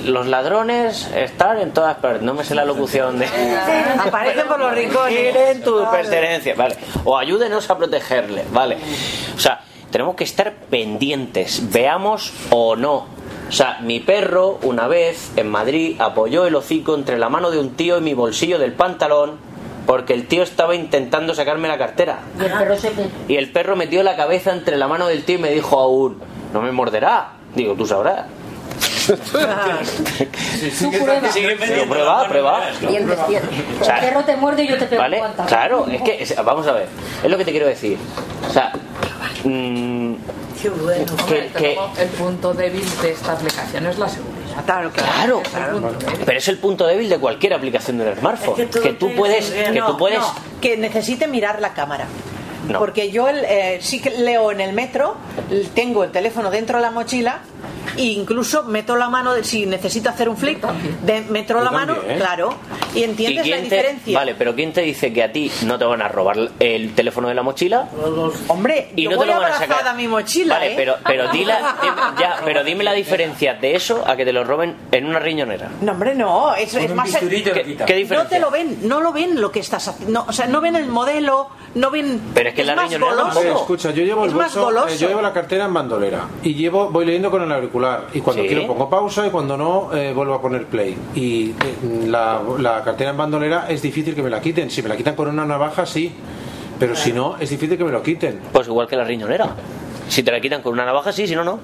los ladrones están en todas partes. No me sé la locución de... [laughs] Aparecen por los rincones. Miren tus pertenencias, vale. O ayúdenos a protegerle, vale. O sea, tenemos que estar pendientes, veamos o no. O sea, mi perro una vez en Madrid apoyó el hocico entre la mano de un tío y mi bolsillo del pantalón porque el tío estaba intentando sacarme la cartera. Y el perro se Y el perro metió la cabeza entre la mano del tío y me dijo aún, no me morderá. Digo, tú sabrás. Tú prueba. Prueba, prueba. Dientes, dientes. O sea, el perro te muerde y yo te pego. Claro, es que, es- vamos a ver, es lo que te quiero decir. O sea, mm, Qué bueno. que, que- El punto débil de esta aplicación es la seguridad. Claro, claro, pero es el punto débil de cualquier aplicación del smartphone. Es que que tú puedes, que No, tú puedes, no, que necesite mirar la cámara. No. Porque yo el, eh, sí que leo en el metro, tengo el teléfono dentro de la mochila e incluso meto la mano, si necesito hacer un flick, de, meto Yo la mano, también. claro, y ¿Y entiendes la te, diferencia. vale, pero ¿quién te dice que a ti no te van a robar el teléfono de la mochila? Hombre, Y yo no te lo van a sacar. a mi mochila, Vale, ¿eh? pero, pero, dila- [laughs] dime- ya, pero dime la diferencia de eso a que te lo roben en una riñonera. No, hombre, no, es más. ¿Qué, qué diferencia? No te lo ven, no lo ven lo que estás haciendo, no, o sea, no ven el modelo, no ven. Pero es que la más goloso. Escucha, yo llevo el es bolso, eh, yo llevo la cartera en bandolera y llevo, voy leyendo con el auricular y cuando Sí. quiero pongo pausa y cuando no eh, vuelvo a poner play y eh, la, la cartera en bandolera es difícil que me la quiten, si me la quitan con una navaja sí, pero si no es difícil que me lo quiten. Pues igual que la riñonera. Si te la quitan con una navaja, sí, si no, no.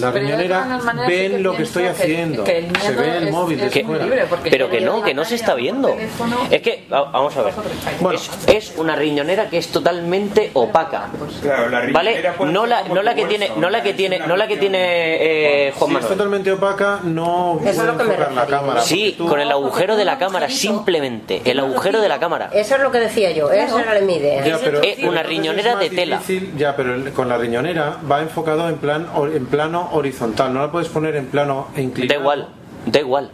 La riñonera ven lo que estoy haciendo. que Se ve el es- móvil es libre, pero que no, que no se está viendo. Es que, va- vamos a ver, es, es una riñonera que es totalmente opaca. Claro, la ¿Vale? riñonera No la, no la que tiene, no la que tiene, una no la que tiene eh, Juan Si es totalmente opaca, no Eso es puede lo que me enfocar la cámara. Sí, con el agujero de la cámara, simplemente. El agujero de la cámara. Eso es lo que decía yo, esa era mi idea. Ya, pero- Es una entonces riñonera de tela. difícil, ya, pero con la riñonera va enfocado en plan en plano horizontal. No la puedes poner en plano inclinado. Da igual, da igual.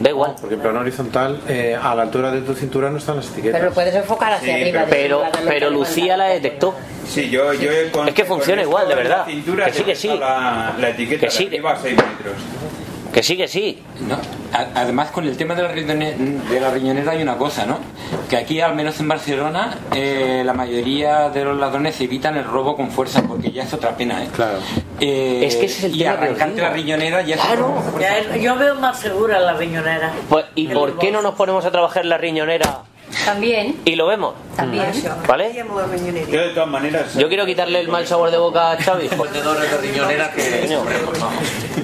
Da igual. Porque en plano horizontal, eh, a la altura de tu cintura no están las etiquetas. Pero lo puedes enfocar hacia Sí, arriba. Pero, pero. Lucía la detectó. Sí, yo, yo he con- Es que funciona igual, de en la verdad. cintura Que sí, que sí. La, la etiqueta Que sí. arriba a 6 metros. Que sí, que sí. ¿no? A- Además, con el tema de la, riñone- de la riñonera hay una cosa, ¿no? Que aquí, al menos en Barcelona, eh, la mayoría de los ladrones evitan el robo con fuerza, porque ya es otra pena, ¿eh? Claro. Es que ese es el y arrancarte la riñonera ya es un robo con fuerza. Ya, yo veo más segura la riñonera. Pues, ¿Y por qué no nos ponemos a trabajar la riñonera También, y lo vemos? también. ¿Vale? Yo de todas maneras... Yo quiero quitarle el mal sabor de boca a Xavi. [laughs] Contenedores de riñonera que [laughs]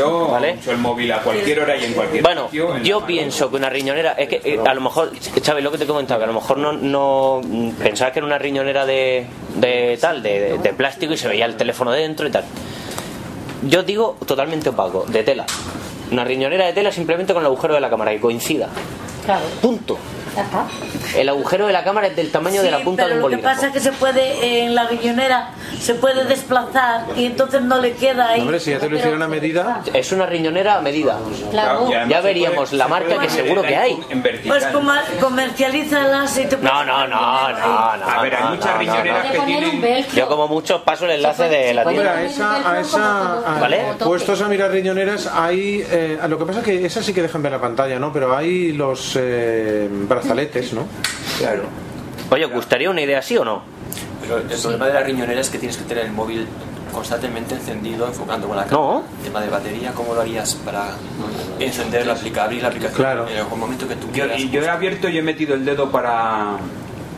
Yo ¿Vale? uso el móvil a cualquier hora y en cualquier Bueno, sitio. en la yo mano. pienso que una riñonera, es que eh, a lo mejor, Xavi, lo que te he comentado, que a lo mejor no, no pensabas que era una riñonera de, de tal, de, de- de plástico y se veía el teléfono dentro y tal. Yo digo totalmente opaco, de tela. Una riñonera de tela simplemente con el agujero de la cámara, que coincida. Claro. Punto. Ya está. El agujero de la cámara es del tamaño de la punta de pero un lo que bolígrafo. pasa es que se puede, eh, en la riñonera, se puede desplazar y entonces no le queda ahí. Hombre, si ya te lo hicieron a medida, Es una riñonera a medida. Claro. Ya veríamos puede- la marca que seguro que hay. Pues comercialízalas y te No, no, no, no, no. A ver, hay muchas riñoneras no. que tienen... Yo como mucho paso el enlace de la tienda. a esa, a esa a- ¿Vale? puestos a mirar riñoneras hay eh, lo que pasa es que esas sí que dejan ver la pantalla no pero hay los eh, brazaletes no Claro. Oye, ¿os gustaría una idea así o no? Pero el problema de la riñonera es que tienes que tener el móvil constantemente encendido, enfocando con la cámara. No. El tema de batería, ¿cómo lo harías para encender la aplicación, abrir la aplicación Claro. en el momento que tú Yo, quieras? y yo he abierto y he metido el dedo para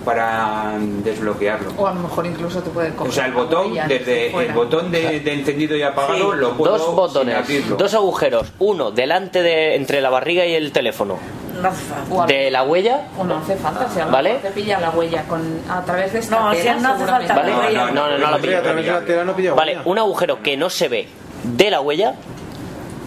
para desbloquearlo. O a lo mejor incluso te puede coger O sea, el botón, desde fuera. el botón de, de encendido y apagado lo puedo Dos botones, dos agujeros, uno delante de entre la barriga y el teléfono. No hace falta. O a- De la huella, O no hace falta, si lo ¿Vale? te pilla la huella con, a través de esta No, si tela, no hace falta ¿vale? No, no, no, la Hombre, a través de la tela no pilla Vale, huella. un agujero que no se ve de la huella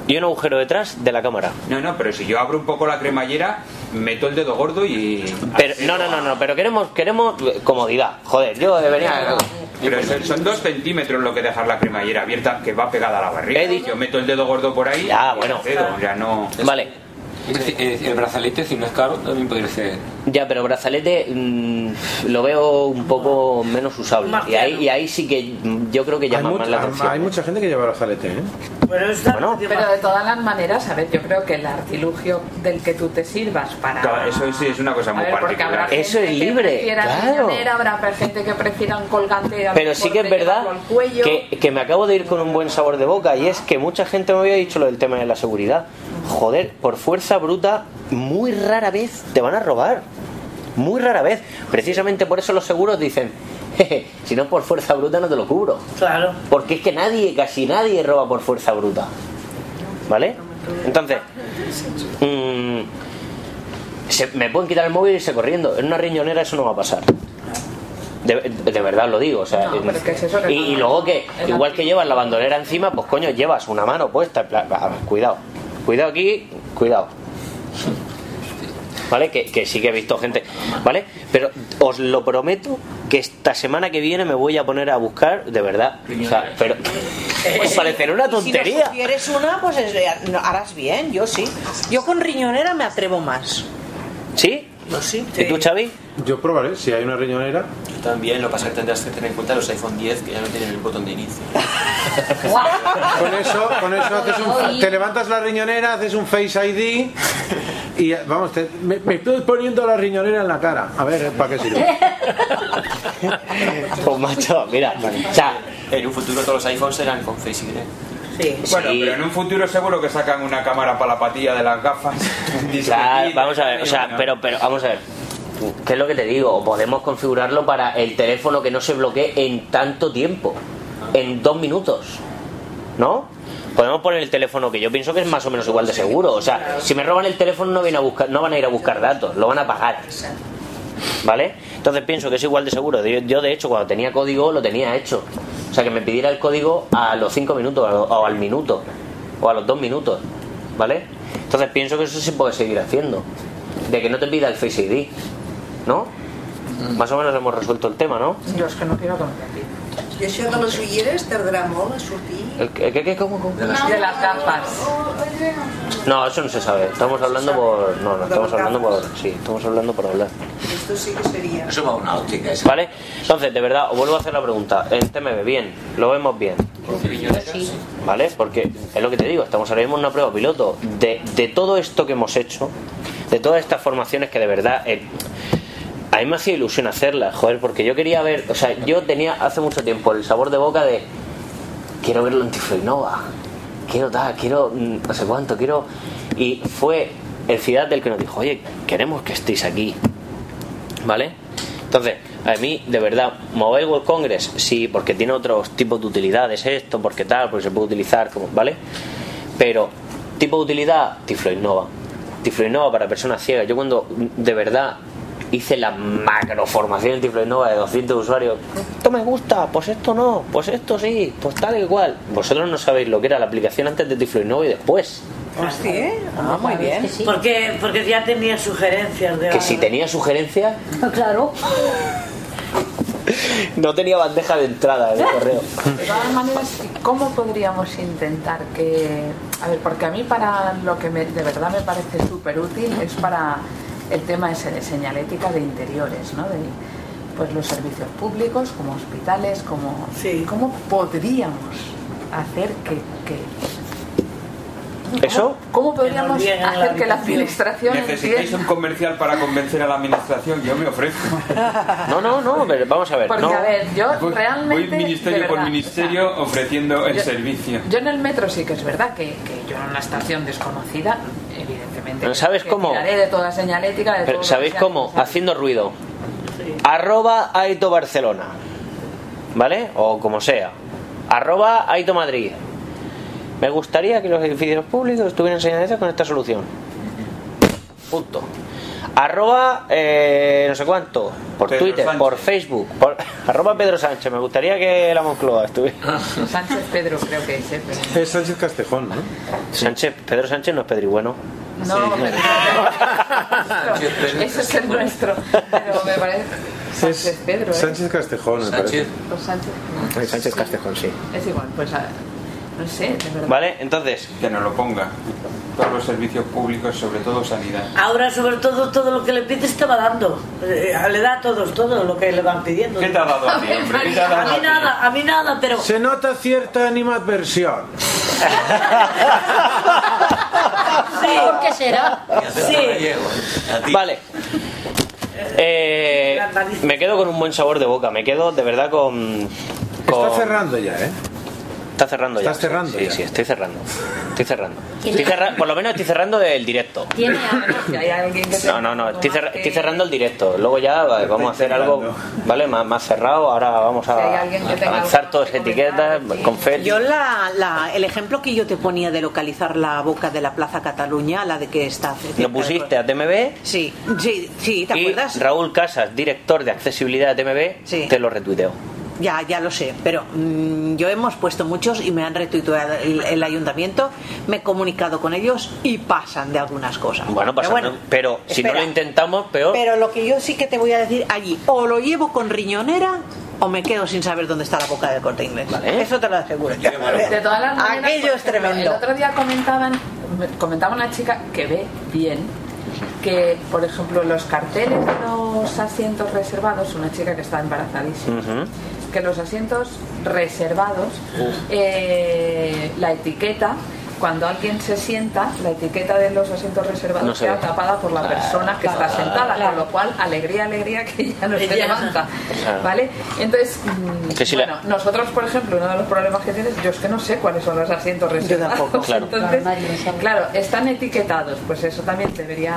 y un agujero detrás de la cámara. No, no, pero si yo abro un poco la cremallera, meto el dedo gordo y... Pero, no, no, no, no, pero queremos, queremos comodidad. Joder, yo venía. Pero son, dos centímetros lo que dejar la cremallera abierta que va pegada a la barriga. Yo meto el dedo gordo por ahí Ya, y bueno. ya no... Vale, Eh, El brazalete, si no es caro, también podría ser. Ya, pero brazalete mm, lo veo un poco menos usable. Y ahí, y ahí sí que yo creo que llama más la atención. hay mucha gente que lleva brazalete ¿eh? Pero, Bueno. Pero de todas las maneras, a ver, yo creo que el artilugio del que tú te sirvas para... Claro, eso sí es una cosa muy ver, porque habrá particular. Eso gente es que libre, prefiera claro. habrá gente que prefiera un colgante Pero sí que es verdad que, que me acabo de ir con un buen sabor de boca y es que mucha gente me había dicho lo del tema de la seguridad. Joder, por fuerza bruta, muy rara vez te van a robar. Muy rara vez. Precisamente por eso los seguros dicen, "Jeje, si no por fuerza bruta no te lo cubro. Claro. Porque es que nadie, casi nadie roba por fuerza bruta. ¿Vale? Entonces, mm, se- me pueden quitar el móvil y irse corriendo. En una riñonera eso no va a pasar. De, de verdad lo digo, o sea, No, pero ¿qué es eso que y, luego que igual que llevas la bandolera encima, pues coño, llevas una mano puesta, cuidado, cuidado aquí, cuidado. [laughs] ¿Vale? Que, que sí que he visto gente, ¿vale? Pero os lo prometo que esta semana que viene me voy a poner a buscar, de verdad. O sea, pero pues parecerá una Y [laughs] Si tontería. sugieres una, pues es- no, harás bien, yo sí. Yo con riñonera me atrevo más. ¿Sí? Sí. ¿Y tú, Xavi? yo probaré si hay una riñonera Yo también, lo que pasa es que tendrás que tener en cuenta los iPhone 10 que ya no tienen el botón de inicio. [laughs] con eso con eso haces un, te levantas la riñonera haces un face ID [laughs] y vamos te- me, me estoy poniendo la riñonera en la cara a ver para qué sirve [laughs] Pues macho, mira, o sea, En un futuro todos los iPhones serán con Face ID. Sí. Bueno, Sí. pero en un futuro seguro que sacan una cámara para la patilla de las gafas. [laughs] Claro, vamos a ver, o sea, pero, pero vamos a ver. ¿Qué es lo que te digo? Podemos configurarlo para el teléfono que no se bloquee en tanto tiempo, en dos minutos. ¿no? Podemos poner el teléfono que yo pienso que es más o menos igual de seguro. O sea, si me roban el teléfono no, vienen a buscar, no van a ir a buscar datos, lo van a pagar. ¿Vale? Entonces pienso que es igual de seguro. Yo, yo, de hecho cuando tenía código lo tenía hecho. O sea, que me pidiera el código a los 5 minutos o al minuto o a los 2 minutos. ¿Vale? Entonces pienso que eso se puede seguir haciendo. De que no te pida el Face ID. ¿No? Más o menos hemos resuelto el tema, ¿no? Jo és que no quiero que me. I això de les ulleres tardarà molt a sortir? ¿El, cómo, cómo? De las gafas. No, eso no se sabe. Estamos hablando por. No, no, estamos hablando por. Sí, estamos hablando por hablar. Esto sí que sería... Eso va a una óptica. eso. ¿Vale? Entonces, de verdad, os vuelvo a hacer la pregunta. En TMB, bien, lo vemos bien. ¿Vale? Porque es lo que te digo, estamos ahora mismo en una prueba piloto. De, de todo esto que hemos hecho, de todas estas formaciones que de verdad. eh, a mí me hacía ilusión hacerlas, joder, porque yo quería ver. O sea, yo tenía hace mucho tiempo el sabor de boca de. Quiero verlo en Tifloinova. Quiero tal, quiero mm, no sé cuánto, quiero. Y fue el Ciudad del que nos dijo, oye, queremos que estéis aquí. ¿Vale? Entonces, a mí, de verdad, Mobile World Congress, sí, porque tiene otros tipos de utilidades, esto, porque tal, porque se puede utilizar, como, ¿vale? Pero, tipo de utilidad, Tiflo Innova. Tiflo Innova para personas ciegas. Yo cuando, de verdad, hice la macroformación en Tiflo Innova de 200 usuarios, esto me gusta, pues esto no, pues esto sí, pues tal y cual. Vosotros no sabéis lo que era la aplicación antes de Tiflo Innova y después. Ah, sí, ah, muy bien. Porque, porque ya tenía sugerencias de Que si tenía sugerencias, Claro. [laughs] no tenía bandeja de entrada en el correo. De todas maneras, ¿cómo podríamos intentar que... A ver, porque a mí para lo que me- de verdad me parece súper útil es para el tema ese de señalética de interiores, ¿no? De pues los servicios públicos, como hospitales, como... ¿Cómo podríamos hacer que... que- ¿Eso? ¿Cómo podríamos Que a la hacer que la administración ¿Necesitáis un comercial para convencer a la administración? Yo me ofrezco. [laughs] No, no, no, vamos a ver. Porque, no. a ver, yo Voy, realmente... voy ministerio por ministerio ofreciendo el yo- servicio. Yo en el metro sí que es verdad que, que yo en una estación desconocida. Pero ¿sabes que cómo? de toda señalética, de Pero todo ¿Sabéis cómo? Haciendo ruido. Arroba Aito Barcelona. ¿Vale? O como sea. Arroba Aito Madrid. Me gustaría que los edificios públicos estuvieran señalizados con esta solución. Punto. Arroba eh, no sé cuánto. Por Pedro Twitter, Sánchez. por Facebook. Por, [laughs] arroba Pedro Sánchez. Me gustaría que la Moncloa estuviera. [laughs] Sánchez Pedro creo que es, ¿eh? Es Sánchez Castejón, ¿no? Sánchez, Pedro Sánchez no es Pedro bueno. No, pero- ese es el nuestro. Pero me parece. Sánchez Pedro, ¿eh? Sánchez Castejón, me parece. O Sánchez. Ay, Sánchez Castejón, sí. Es igual, pues a- no sé, de verdad. ¿Vale? Entonces. Que nos lo ponga. Todos los servicios públicos, sobre todo sanidad. Ahora, sobre todo, todo lo que le pides te va dando. Eh, Le da a todos todo lo que le van pidiendo. ¿Qué te ha dado a ti, hombre? ¿Qué te ha dado A mí nada, a mí nada, pero... Se nota cierta animadversión. [laughs] ¿Por qué será? Vale. Eh, me quedo con un buen sabor de boca. Me quedo de verdad con. con- Está cerrando ya, ¿eh? Está cerrando ya. Estás cerrando Sí, ya. sí, estoy cerrando. Estoy cerrando. Estoy cerra- Por lo menos estoy cerrando el directo. Tiene No, no, no, estoy, cerra- estoy cerrando el directo. Luego ya vale, vamos a hacer algo, ¿vale? Más, más cerrado. Ahora vamos a, alguien que a tenga lanzar todas etiquetas, confeti. Yo la, la- el ejemplo que yo te ponía de localizar la boca de la Plaza Cataluña, la de que está Lo pusiste a TMB. Sí, sí, sí, ¿te y acuerdas? Raúl Casas, director de accesibilidad de TMB, te lo retuiteó. Ya, ya lo sé, pero mm, yo hemos puesto muchos y me han retuiteado el, el ayuntamiento, me he comunicado con ellos y pasan de algunas cosas. Bueno, pasa, Pero si no lo intentamos, peor. Pero lo que yo sí que te voy a decir allí, o lo llevo con riñonera o me quedo sin saber dónde está la boca del corte inglés. Eso te lo aseguro. yo. De todas las [laughs] maneras, Aquello es tremendo. El otro día comentaban, comentaba una chica que ve bien que, por ejemplo, los carteles de los asientos reservados, una chica que está embarazadísima, que los asientos reservados, eh, la etiqueta, cuando alguien se sienta, la etiqueta de los asientos reservados No se queda ve. tapada por la Claro, persona que está sentada, claro. con lo cual, alegría, alegría, que ya no se Ya. levanta. Claro. ¿Vale? Entonces, mm, Que si la- bueno, nosotros, por ejemplo, uno de los problemas que tienes, yo es que no sé cuáles son los asientos reservados. tampoco. [laughs] Claro. Entonces, claro, están etiquetados, pues eso también debería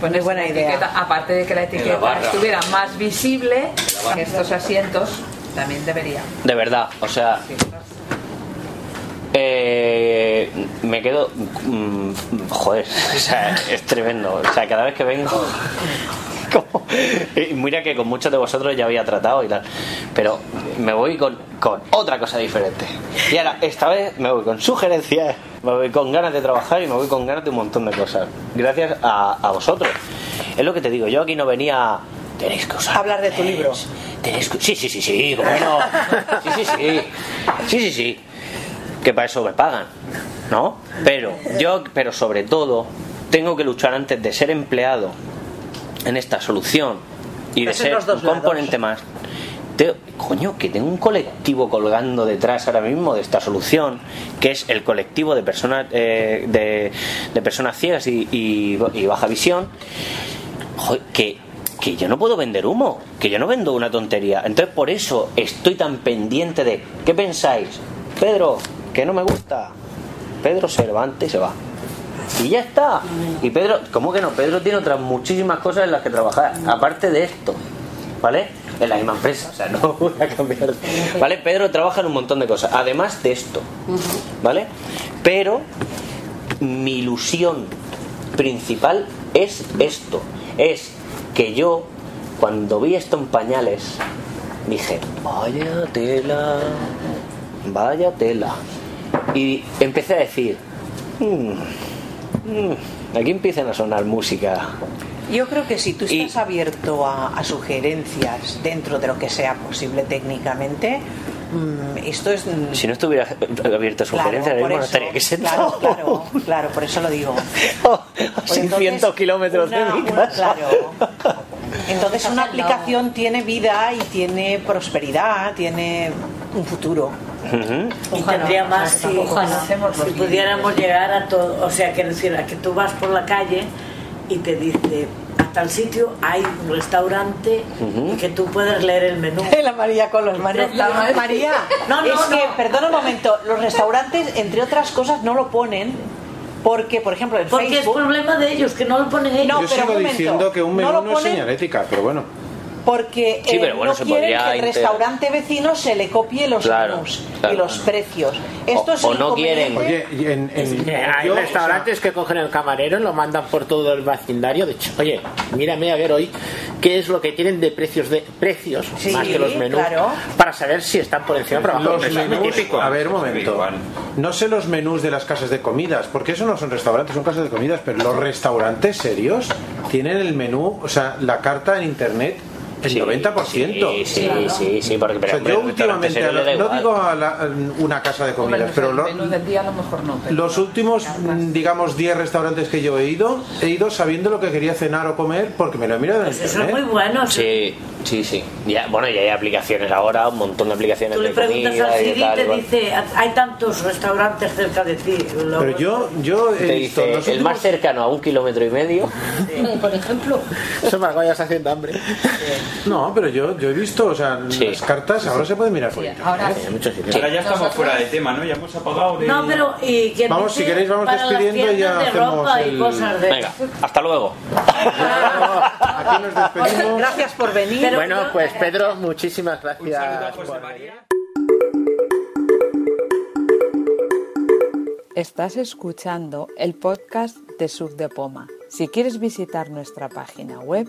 poner buena idea. Etiqueta, aparte de que la En la etiqueta estuviera más visible, estos asientos también debería. De verdad, o sea. eh, me quedo. mm, joder, [laughs] o sea, es tremendo. O sea, cada vez que vengo. [laughs] como- mira que con muchos de vosotros ya había tratado y tal. Pero me voy con, con otra cosa diferente. Y ahora, esta vez me voy con sugerencias, me voy con ganas de trabajar y me voy con ganas de un montón de cosas. Gracias a, a vosotros. Es lo que te digo, yo aquí no venía. Tenéis que usar. Hablar de tu libro. Tenéis que- Sí, sí, sí, sí, bueno. Sí, sí, sí. Sí, sí, sí. Que para eso me pagan, ¿no? Pero yo, pero sobre todo, tengo que luchar antes de ser empleado en esta solución y de ser un componente más. Te- coño, que tengo un colectivo colgando detrás ahora mismo de esta solución, que es el colectivo de personas eh, de, de personas ciegas y, y- y baja visión, que, que yo no puedo vender humo, que yo no vendo una tontería. Entonces por eso estoy tan pendiente de ¿qué pensáis? Pedro, que no me gusta. Pedro se levanta y se va. Y ya está. Y Pedro, ¿cómo que no? Pedro tiene otras muchísimas cosas en las que trabajar, aparte de esto. ¿Vale? En la misma empresa, o sea, [laughs] no voy a cambiar. ¿Vale? Pedro trabaja en un montón de cosas, además de esto. ¿Vale? Pero mi ilusión principal es esto. Es que yo, cuando vi esto en pañales, dije, vaya tela, vaya tela. Y empecé a decir, "Mm, mm", aquí empiezan a sonar música. Yo creo que si tú estás abierto a, a sugerencias dentro de lo que sea posible técnicamente, esto es... mm, Si no estuviera abierta a sugerencias, ahora por mismo no estaría aquí claro, sentado. claro, claro, por eso lo digo. [laughs] Pues 600 kilómetros de mi una- claro. Entonces una aplicación tiene vida y tiene prosperidad, tiene un futuro. Y tendría más si, Ojalá. si pudiéramos llegar a todo. O sea, que decir, a que tú vas por la calle y te dice, tal sitio hay un restaurante y que tú puedes leer el menú. [laughs] La María con los manos. La María, No, no, es no. que, perdona un momento, los restaurantes, entre otras cosas, no lo ponen porque, por ejemplo, en Porque es Facebook... problema de ellos, que no lo ponen ellos. No, Yo pero sigo un momento, diciendo que un menú no no, lo es ponen señalética, pero bueno. Porque Sí, eh, pero bueno, no se quieren que el inter- restaurante vecino se le copie los Claro, menús claro. y los precios. Esto O- es o no quieren. Oye, en, en- Hay yo, restaurantes que cogen el camarero y lo mandan por todo el vecindario. De hecho, oye, mírame a ver hoy qué es lo que tienen de precios de precios Sí, más que los menús claro. para saber si están por encima o por abajo. Los menús, típico. a ver, un momento. No sé los menús de las casas de comidas, porque eso no son restaurantes, son casas de comidas, pero los restaurantes serios tienen el menú, o sea, la carta en internet el 90%. Sí, sí, sí, sí, porque O pero, sea, hombre, yo últimamente, le no igual. digo a, la- una casa de comidas, pero lo- del día a lo mejor no. pero- los últimos, mm, digamos, 10 restaurantes que yo he ido, he ido sabiendo lo que quería cenar o comer porque me lo he mirado en Pues eso es muy bueno. Sí, sí, sí. Ya, bueno, ya hay aplicaciones ahora, un montón de aplicaciones Tú le de preguntas comida al Siri y tal. te dice, hay tantos restaurantes cerca de ti. Lo- Pero yo, yo he Te visto dice, los el más últimos- cercano a un kilómetro y medio. [laughs] Por ejemplo. Eso para que vayas haciendo hambre. No, pero yo, yo he visto, o sea, las cartas ahora se pueden mirar por ahora ¿eh? Ahora ya estamos fuera de tema, ¿no? Ya hemos apagado de... No, pero y Vamos, si queréis, vamos despidiendo y ya de hacemos ropa y el- cosas de Venga, hasta luego. Aquí nos despedimos. Gracias por venir. Pero Bueno, yo- pues Pedro, muchísimas gracias. por Estás escuchando el podcast de Sub de Poma. Si quieres visitar nuestra página web,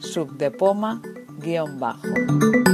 subdepoma guion bajo.